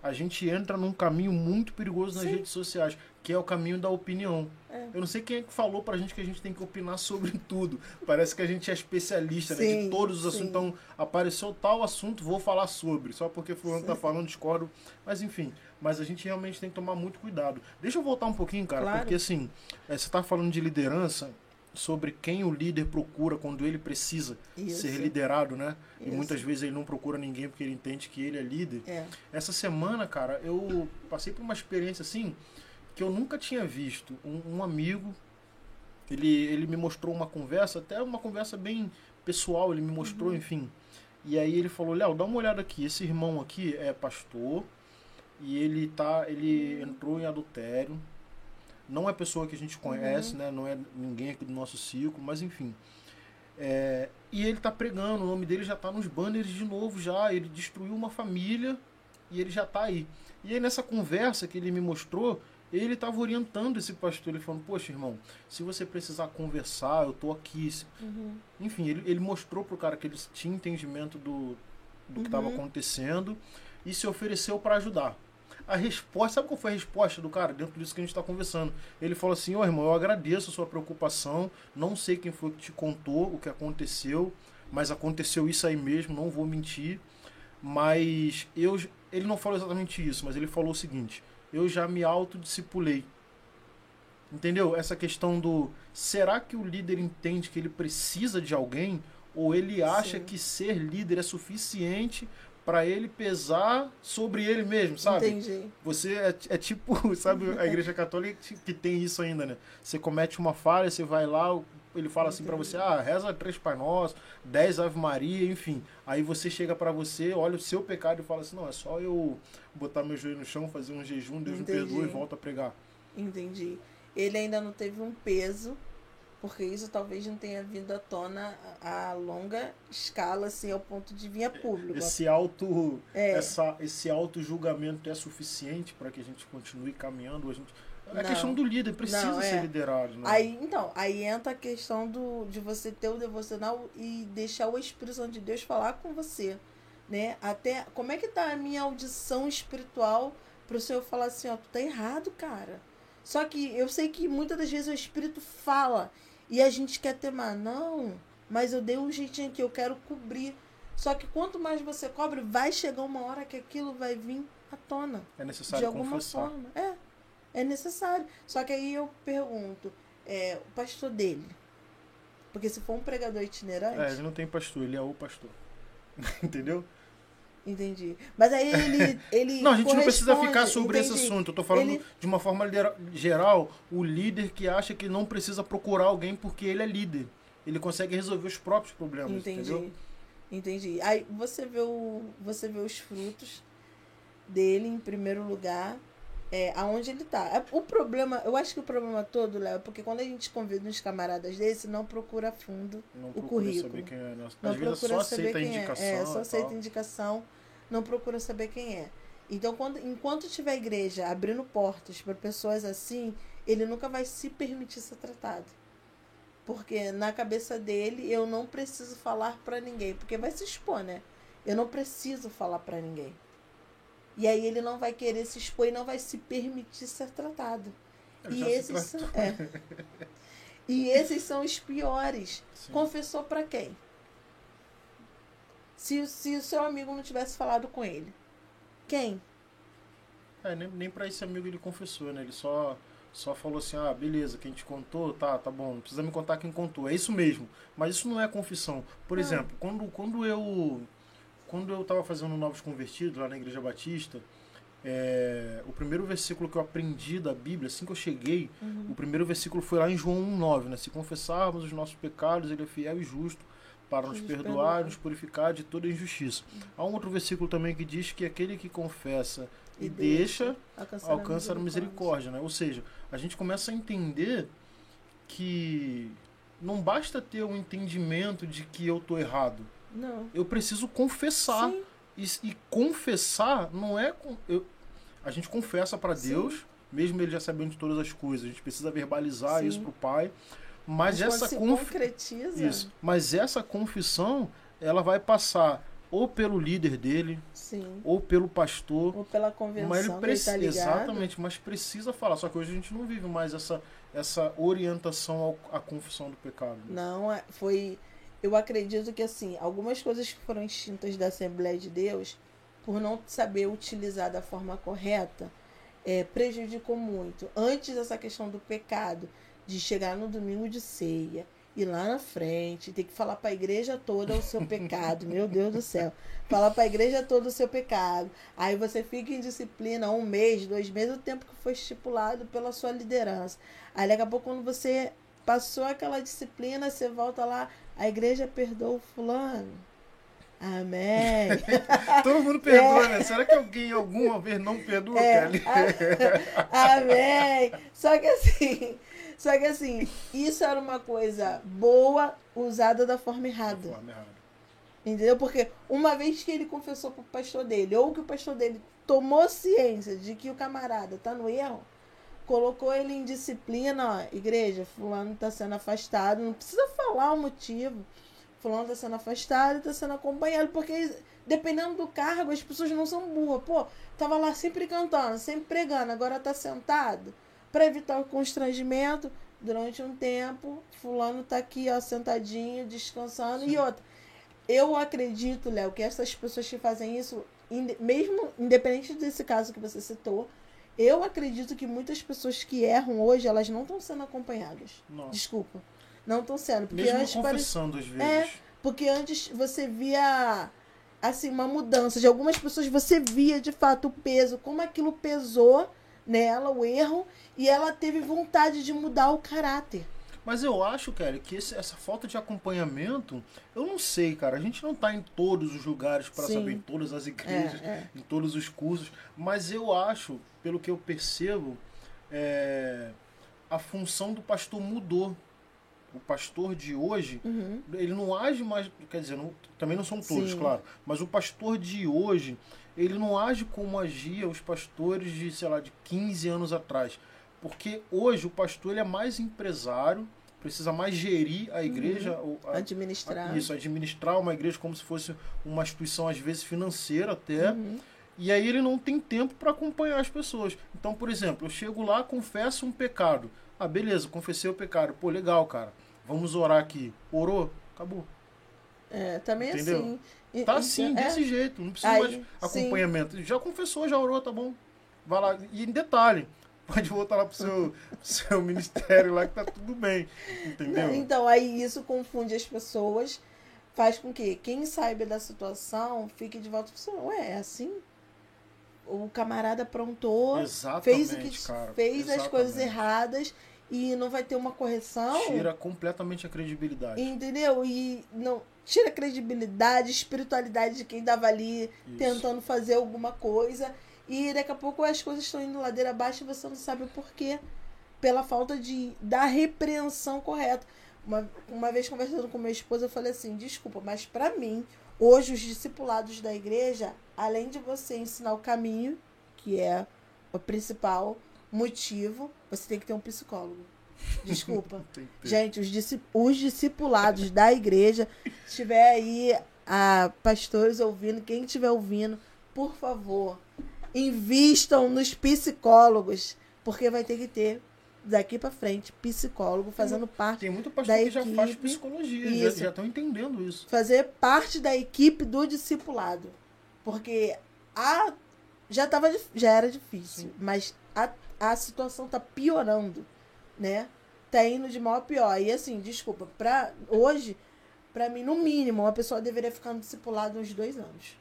a gente entra num caminho muito perigoso nas Sim. redes sociais, que é o caminho da opinião. É. Eu não sei quem é que falou pra gente que a gente tem que opinar sobre tudo. Parece que a gente é especialista, né? Sim, De todos os sim. assuntos. Então, apareceu tal assunto, vou falar sobre. Só porque fulano tá Sim. falando, discordo. Mas enfim, mas a gente realmente tem que tomar muito cuidado. Deixa eu voltar um pouquinho, cara, Claro. porque assim, é, você tá falando de liderança, sobre quem o líder procura quando ele precisa Isso. ser liderado, né? E Isso. muitas vezes ele não procura ninguém porque ele entende que ele é líder. É. Essa semana, cara, eu passei por uma experiência assim que eu nunca tinha visto. Um, um amigo, ele, ele me mostrou uma conversa, até uma conversa bem pessoal, ele me mostrou, Uhum. enfim. E aí ele falou, Léo, dá uma olhada aqui, esse irmão aqui é pastor e ele tá, ele entrou em adultério. Não é pessoa que a gente conhece, Uhum. né? Não é ninguém aqui do nosso círculo, mas enfim. É, e ele tá pregando, o nome dele já tá nos banners de novo já. Ele destruiu uma família e ele já tá aí. E aí nessa conversa que ele me mostrou, ele estava orientando esse pastor, ele falando, poxa irmão, se você precisar conversar, eu tô aqui. Uhum. Enfim, ele, ele mostrou pro cara que ele tinha entendimento do, do que estava Uhum. acontecendo e se ofereceu para ajudar. A resposta, sabe qual foi a resposta do cara dentro disso que a gente está conversando? Ele falou assim: Ô irmão, eu agradeço a sua preocupação. Não sei quem foi que te contou o que aconteceu, mas aconteceu isso aí mesmo, não vou mentir. Mas eu. Ele não falou exatamente isso, mas ele falou o seguinte: eu já me autodiscipulei. Entendeu? Essa questão do. Será que o líder entende que ele precisa de alguém? Ou ele acha Sim. que ser líder é suficiente para ele pesar sobre ele mesmo, sabe? Entendi. Você é, é tipo, sabe, a igreja católica que tem isso ainda, né? Você comete uma falha, você vai lá, ele fala assim pra você, ah, reza três Pai Nosso, dez Ave Maria, enfim. Aí você chega pra você, olha o seu pecado e fala assim, não, é só eu botar meu joelho no chão, fazer um jejum, Deus Entendi. me perdoa e volta a pregar. Entendi. Ele ainda não teve um peso, porque isso talvez não tenha vindo à tona a, a longa escala, assim, ao ponto de vir a público. Esse auto, É. essa, esse auto julgamento é suficiente para que a gente continue caminhando? A gente, é a Não. questão do líder, precisa Não, ser é. liderado, né? Aí, então, aí entra a questão do, de você ter o devocional e deixar o Espírito Santo de Deus falar com você, né? Até, como é que tá a minha audição espiritual pro Senhor falar assim, ó, tu tá errado, cara. Só que eu sei que muitas das vezes o Espírito fala e a gente quer temar, não, mas eu dei um jeitinho aqui, eu quero cobrir. Só que quanto mais você cobre, vai chegar uma hora que aquilo vai vir à tona é de necessário alguma confessar. forma. É, é necessário. Só que aí eu pergunto, é, o pastor dele. Porque se for um pregador itinerante, É, ele não tem pastor, ele é o pastor. Entendeu? entendi. Mas aí ele. ele Não, a gente não precisa ficar sobre esse entendi. assunto. Eu tô falando Ele- de uma forma geral, o líder que acha que não precisa procurar alguém porque ele é líder. Ele consegue resolver os próprios problemas, Entendi. entendeu? Entendi. Aí você vê, o, você vê os frutos dele em primeiro lugar. É, aonde ele tá. É, O problema, eu acho que o problema todo, Léo, é porque quando a gente convida uns camaradas desse, não procura fundo Não O procura currículo. saber quem é. Né? Não Às vezes procura só saber quem indicação. é. É, só aceita tal. indicação, não procura saber quem é. Então, quando, enquanto tiver igreja abrindo portas para pessoas assim, ele nunca vai se permitir ser tratado. Porque na cabeça dele, eu não preciso falar para ninguém, porque vai se expor, né? Eu não preciso falar para ninguém. E aí ele não vai querer se expor e não vai se permitir ser tratado. E esses, são, é. e esses são os piores. Sim. Confessou pra quem? Se, se o seu amigo não tivesse falado com ele. Quem? É, nem, nem pra esse amigo ele confessou, né? Ele só, só falou assim, ah, beleza, quem te contou, tá, tá bom, não precisa me contar quem contou. É isso mesmo. Mas isso não é confissão. Por Não. exemplo, quando, quando eu quando eu tava fazendo Novos Convertidos lá na Igreja Batista, é, o primeiro versículo que eu aprendi da Bíblia, assim que eu cheguei, Uhum. o primeiro versículo foi lá em João 1,9, né? Se confessarmos os nossos pecados, ele é fiel e justo para nos perdoar perdoar. e nos purificar de toda injustiça. Há um outro versículo também que diz que aquele que confessa e, deixa, alcançará alcança a misericórdia, né? Ou seja, a gente começa a entender que não basta ter um entendimento de que eu tô errado. Não. Eu preciso confessar. E, e confessar não é. com- eu- a gente confessa para Sim. Deus, mesmo ele já sabendo de todas as coisas. A gente precisa verbalizar Sim. isso pro Pai. Mas essa se conf... concretiza. isso. Mas essa confissão, ela vai passar ou pelo líder dele, Sim. ou pelo pastor. Ou pela convenção Mas ele precisa, tá exatamente, mas precisa falar. Só que hoje a gente não vive mais essa, essa orientação ao- à confissão do pecado. Não, é- foi. Eu acredito que assim, algumas coisas que foram extintas da Assembleia de Deus, por não saber utilizar da forma correta, é, prejudicou muito. Antes essa questão do pecado, de chegar no domingo de ceia, ir lá na frente, ter que falar para a igreja toda o seu pecado, meu Deus do céu. Falar para a igreja toda o seu pecado. Aí você fica em disciplina um mês, dois meses, o tempo que foi estipulado pela sua liderança. Aí daqui a pouco, quando você passou aquela disciplina, você volta lá, a igreja perdoa o fulano. Amém. Todo mundo perdoa, né? Será que alguém alguma vez não perdoa, É, Kelly? a- Amém. Só que assim, só que assim, isso era uma coisa boa usada da forma errada. Forma errada. Entendeu? Porque uma vez que ele confessou pro pastor dele, ou que o pastor dele tomou ciência de que o camarada tá no erro, colocou ele em disciplina, ó, igreja, fulano tá sendo afastado, não precisa falar o motivo. Fulano tá sendo afastado e tá sendo acompanhado, porque dependendo do cargo, as pessoas não são burras. Pô, tava lá sempre cantando, sempre pregando, agora tá sentado. Para evitar o constrangimento, durante um tempo, fulano tá aqui, ó, sentadinho, descansando. E outra, eu acredito, Léo, que essas pessoas que fazem isso, mesmo independente desse caso que você citou, eu acredito que muitas pessoas que erram hoje, elas não estão sendo acompanhadas. Nossa. Desculpa. Não estão sendo. Porque Mesmo antes, pare- confessando às vezes. É. porque antes você via assim uma mudança de algumas pessoas, você via de fato o peso, como aquilo pesou nela, o erro, e ela teve vontade de mudar o caráter. Mas eu acho, cara, que esse- essa falta de acompanhamento, eu não sei, cara. A gente não tá em todos os lugares para saber em todas as igrejas, É, é. em todos os cursos, mas eu acho, pelo que eu percebo, é, a função do pastor mudou. O pastor de hoje, Uhum. ele não age mais, quer dizer, não- também não são todos, Sim. claro, mas o pastor de hoje, ele não age como agia os pastores de, sei lá, de 15 anos atrás. Porque hoje o pastor ele é mais empresário, precisa mais gerir a igreja, ou a- Administrar. a- isso, administrar uma igreja como se fosse uma instituição, às vezes financeira até. Uhum. E aí ele não tem tempo para acompanhar as pessoas. Então, por exemplo, eu chego lá, confesso um pecado. Ah, beleza, confessei o pecado. Pô, legal, cara. Vamos orar aqui. Orou? Acabou. É, também Entendeu? assim. E- Tá assim, é, desse jeito. Não precisa Aí, mais sim. acompanhamento. Já confessou, já orou, tá bom. Vai lá. E em detalhe, pode voltar lá pro seu, seu ministério lá que tá tudo bem. Entendeu? Então, aí isso confunde as pessoas, faz com que quem saiba da situação fique de volta e fala, ué, é assim? O camarada aprontou, Exatamente, fez, o que, cara. fez as coisas Exatamente. erradas e não vai ter uma correção. Tira completamente a credibilidade. Entendeu? E não tira a credibilidade, espiritualidade de quem estava ali Isso. tentando fazer alguma coisa. E daqui a pouco as coisas estão indo ladeira abaixo e você não sabe o porquê. Pela falta de da repreensão correta. Uma, uma vez conversando com meu esposo, eu falei assim: desculpa, mas para mim, hoje os discipulados da igreja, além de você ensinar o caminho, que é o principal motivo, você tem que ter um psicólogo. Desculpa. Gente, os, disci- os discipulados da igreja, se tiver aí a pastores ouvindo, quem estiver ouvindo, por favor, invistam nos psicólogos, porque vai ter que ter. Daqui para frente psicólogo, fazendo parte Tem muito pastor da que já faz equipe. psicologia, Isso. já estão entendendo isso. fazer parte da equipe do discipulado. Porque a já tava já era difícil, Sim. mas a, a situação tá piorando, né? Tá indo de mal a pior. E assim, desculpa, pra, hoje, pra mim, no mínimo, uma pessoa deveria ficar no discipulado uns dois anos.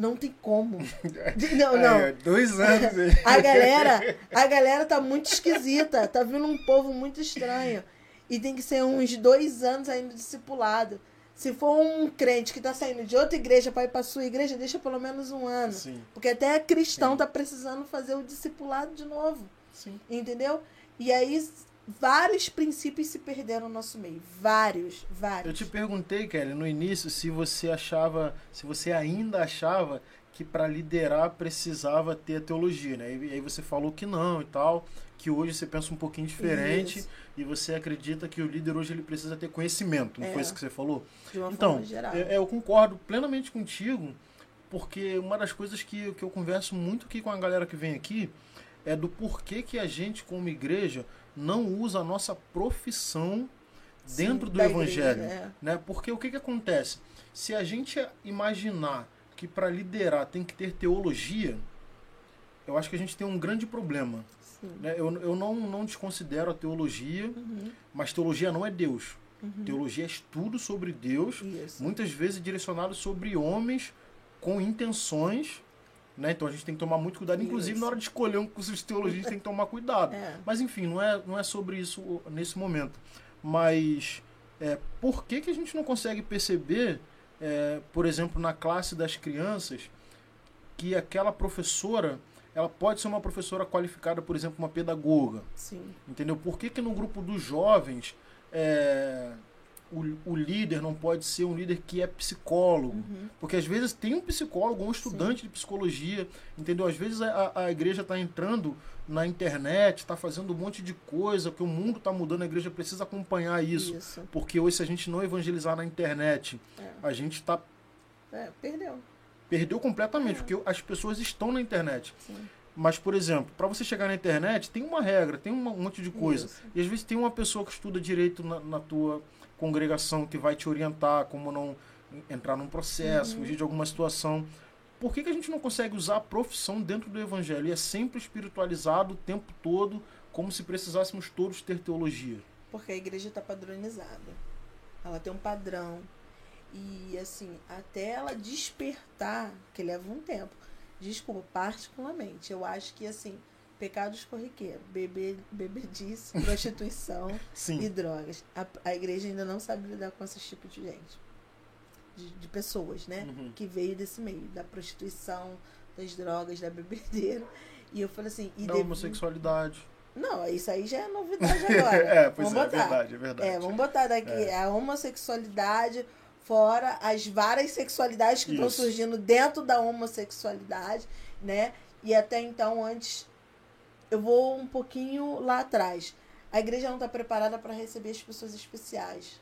Não tem como. Não, não. Dois anos. A galera, a galera tá muito esquisita. Tá vindo um povo muito estranho. E tem que ser uns dois anos ainda discipulado. Se for um crente que tá saindo de outra igreja para ir pra sua igreja, deixa pelo menos um ano. Sim, Porque até cristão Sim. tá precisando fazer o discipulado de novo. sim. Entendeu? E aí vários princípios se perderam no nosso meio. Vários, Eu vários. te perguntei, Kelly, no início, se você achava, se você ainda achava que para liderar precisava ter a teologia, né? E aí você falou que não e tal, que hoje você pensa um pouquinho diferente Isso. e você acredita que o líder hoje ele precisa ter conhecimento, não É. foi isso que você falou? Então, geral. é- é, eu concordo plenamente contigo, porque uma das coisas que, que eu converso muito aqui com a galera que vem aqui é do porquê que a gente, como igreja, não usa a nossa profissão Sim, dentro do da evangelho. igreja, é. Né? Porque o que, que acontece? Se a gente imaginar que para liderar tem que ter teologia, eu acho que a gente tem um grande problema. Sim. Né? Eu, eu não, não desconsidero a teologia, Uhum, mas teologia não é Deus. uhum. Teologia é estudo sobre Deus, Isso. muitas vezes direcionado sobre homens com intenções. Né? Então a gente tem que tomar muito cuidado, inclusive Isso. na hora de escolher um curso de teologia, a gente tem que tomar cuidado. É. Mas enfim, não é, não é sobre isso nesse momento. Mas é, por que, que a gente não consegue perceber, é, por exemplo, na classe das crianças, que aquela professora ela pode ser uma professora qualificada, por exemplo, uma pedagoga? Sim. Entendeu? Por que, que no grupo dos jovens é, o, o líder não pode ser um líder que é psicólogo? Uhum. Porque às vezes tem um psicólogo, um estudante de psicologia, entendeu? Às vezes a, a igreja está entrando na internet, está fazendo um monte de coisa, que o mundo está mudando, a igreja precisa acompanhar isso. Isso. Porque hoje, se a gente não evangelizar na internet, É. a gente tá, É, perdeu. perdeu completamente, É. porque as pessoas estão na internet. Sim. Mas, por exemplo, para você chegar na internet, tem uma regra, tem um monte de coisa. Isso. E às vezes tem uma pessoa que estuda direito na, na tua congregação que vai te orientar como não entrar num processo, Uhum. fugir de alguma situação. Por que, que a gente não consegue usar a profissão dentro do evangelho? E é sempre espiritualizado o tempo todo, como se precisássemos todos ter teologia. Porque a igreja está padronizada. Ela tem um padrão. E, assim, até ela despertar, que leva um tempo. Desculpa, particularmente. Eu acho que, assim, pecados corriqueiros, bebê, bebedice, prostituição e drogas. A, a igreja ainda não sabe lidar com esses tipos de gente. De, de pessoas, né? Uhum. Que veio desse meio, da prostituição, das drogas, da bebedeira. E eu falei assim. E Da homossexualidade. Não, isso aí já é novidade agora. é, pois Vamos é, é botar. verdade, é verdade. É, vamos botar daqui É. a homossexualidade, fora as várias sexualidades que estão Isso. surgindo dentro da homossexualidade, né? E até então, antes, eu vou um pouquinho lá atrás. A igreja não está preparada para receber as pessoas especiais,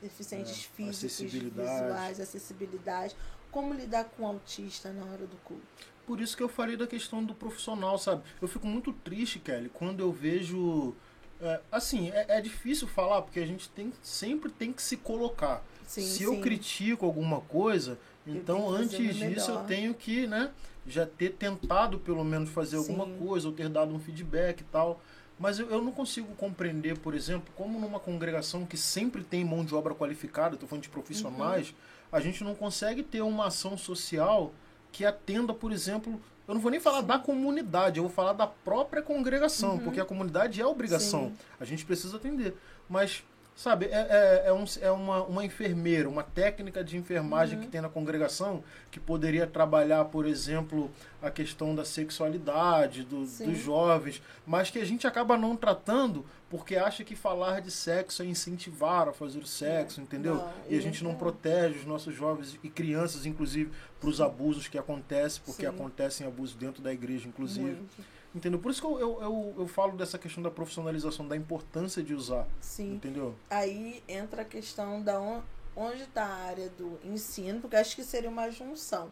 deficientes É, físicos, acessibilidade. visuais, acessibilidade. Como lidar com o autista na hora do culto? Por isso que eu falei da questão do profissional, sabe? Eu fico muito triste, Kelly, quando eu vejo. é, assim, é, é difícil falar, porque a gente tem, sempre tem que se colocar. Sim, se sim. eu critico alguma coisa, então antes disso eu tenho que, né, já ter tentado pelo menos fazer alguma Sim. coisa, ou ter dado um feedback e tal. Mas eu, eu não consigo compreender, por exemplo, como numa congregação que sempre tem mão de obra qualificada, estou falando de profissionais, Uhum. a gente não consegue ter uma ação social que atenda, por exemplo, eu não vou nem falar da comunidade, eu vou falar da própria congregação, Uhum. porque a comunidade é obrigação. Sim. A gente precisa atender. Mas, sabe, é, é, é, um- é uma, uma enfermeira, uma técnica de enfermagem Uhum. que tem na congregação que poderia trabalhar, por exemplo, a questão da sexualidade do- dos jovens, mas que a gente acaba não tratando porque acha que falar de sexo é incentivar a fazer o sexo, entendeu? Não, e a gente não é. protege os nossos jovens e crianças, inclusive, para os abusos que acontecem, porque Sim. acontecem abusos dentro da igreja, inclusive. Muito. Entendeu? Por isso que eu, eu, eu, eu falo dessa questão da profissionalização, da importância de usar. Sim. Entendeu? aí entra a questão da on- onde está a área do ensino, porque acho que seria uma junção,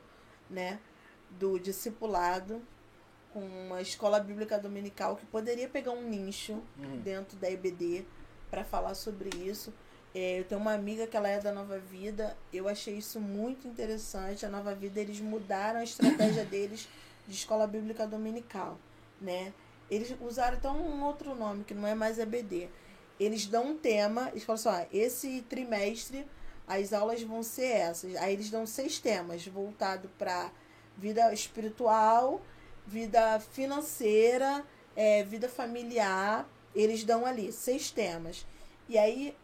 né, do discipulado com uma escola bíblica dominical que poderia pegar um nicho Uhum. dentro da EBD para falar sobre isso. É, eu tenho uma amiga que ela é da Nova Vida, eu achei isso muito interessante. A Nova Vida, eles mudaram a estratégia deles de escola bíblica dominical, né? Eles usaram até um outro nome, que não é mais EBD. Eles dão um tema, eles falam assim, ó, esse trimestre as aulas vão ser essas. Aí eles dão seis temas voltado para vida espiritual, vida financeira, é, vida familiar. Eles dão ali seis temas. E aí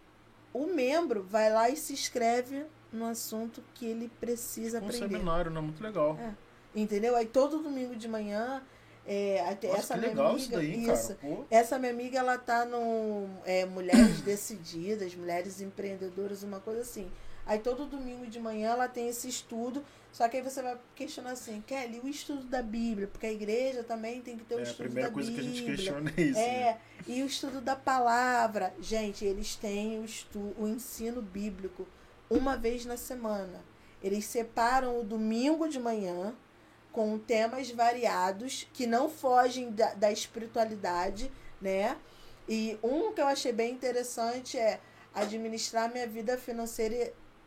o membro vai lá e se inscreve no assunto que ele precisa Um aprender. seminário, né? Muito legal. É. Entendeu? Aí todo domingo de manhã, é, até Nossa, essa que minha legal amiga, isso daí, isso, cara. Essa minha amiga, ela tá no é, Mulheres Decididas, Mulheres Empreendedoras, uma coisa assim. Aí todo domingo de manhã ela tem esse estudo, só que aí você vai questionar assim, Kelly, o estudo da Bíblia, porque a igreja também tem que ter o é a estudo primeira da coisa que a Bíblia. gente questiona é isso. né? É, e o estudo da palavra. Gente, eles têm o, estu o ensino bíblico uma vez na semana. Eles separam o domingo de manhã com temas variados que não fogem da, da espiritualidade, né? E um que eu achei bem interessante é administrar minha vida financeira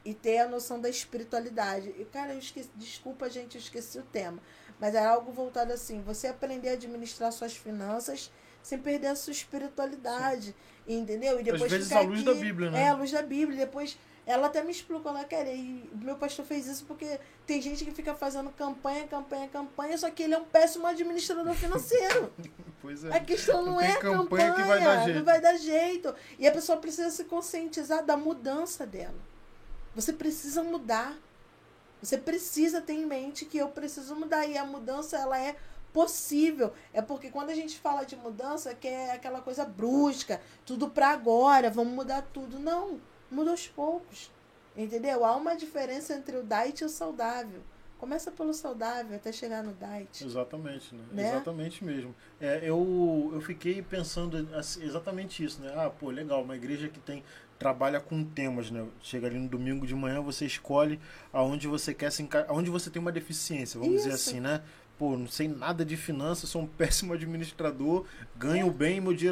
e, e ter a noção da espiritualidade. E, cara, eu esqueci, desculpa, gente, eu esqueci o tema. Mas era algo voltado assim, você aprender a administrar suas finanças sem perder a sua espiritualidade, entendeu? E depois vezes ficar à luz da aqui- Bíblia, né? É, à luz da Bíblia. Depois ela até me explicou, ela quer e meu pastor fez isso porque tem gente que fica fazendo campanha, campanha, campanha, só que ele é um péssimo administrador financeiro. Pois é. A questão não, Não é a campanha campanha, vai dar jeito. não vai dar jeito. E a pessoa precisa se conscientizar da mudança dela. Você precisa mudar. Você precisa ter em mente que eu preciso mudar. E a mudança, ela é possível. É porque quando a gente fala de mudança, que é aquela coisa brusca, tudo pra agora, vamos mudar tudo. Não, muda aos poucos. Entendeu? Há uma diferença entre o diet e o saudável. Começa pelo saudável até chegar no diet. Exatamente, né? Né? Exatamente mesmo. É, eu, eu fiquei pensando assim, exatamente isso, né? Ah, pô, legal, uma igreja que tem trabalha com temas, né? Chega ali no domingo de manhã, você escolhe aonde você quer se enca... aonde você tem uma deficiência, vamos dizer Isso. assim, né? Pô, não sei nada de finanças, sou um péssimo administrador, ganho bem, meu dinheiro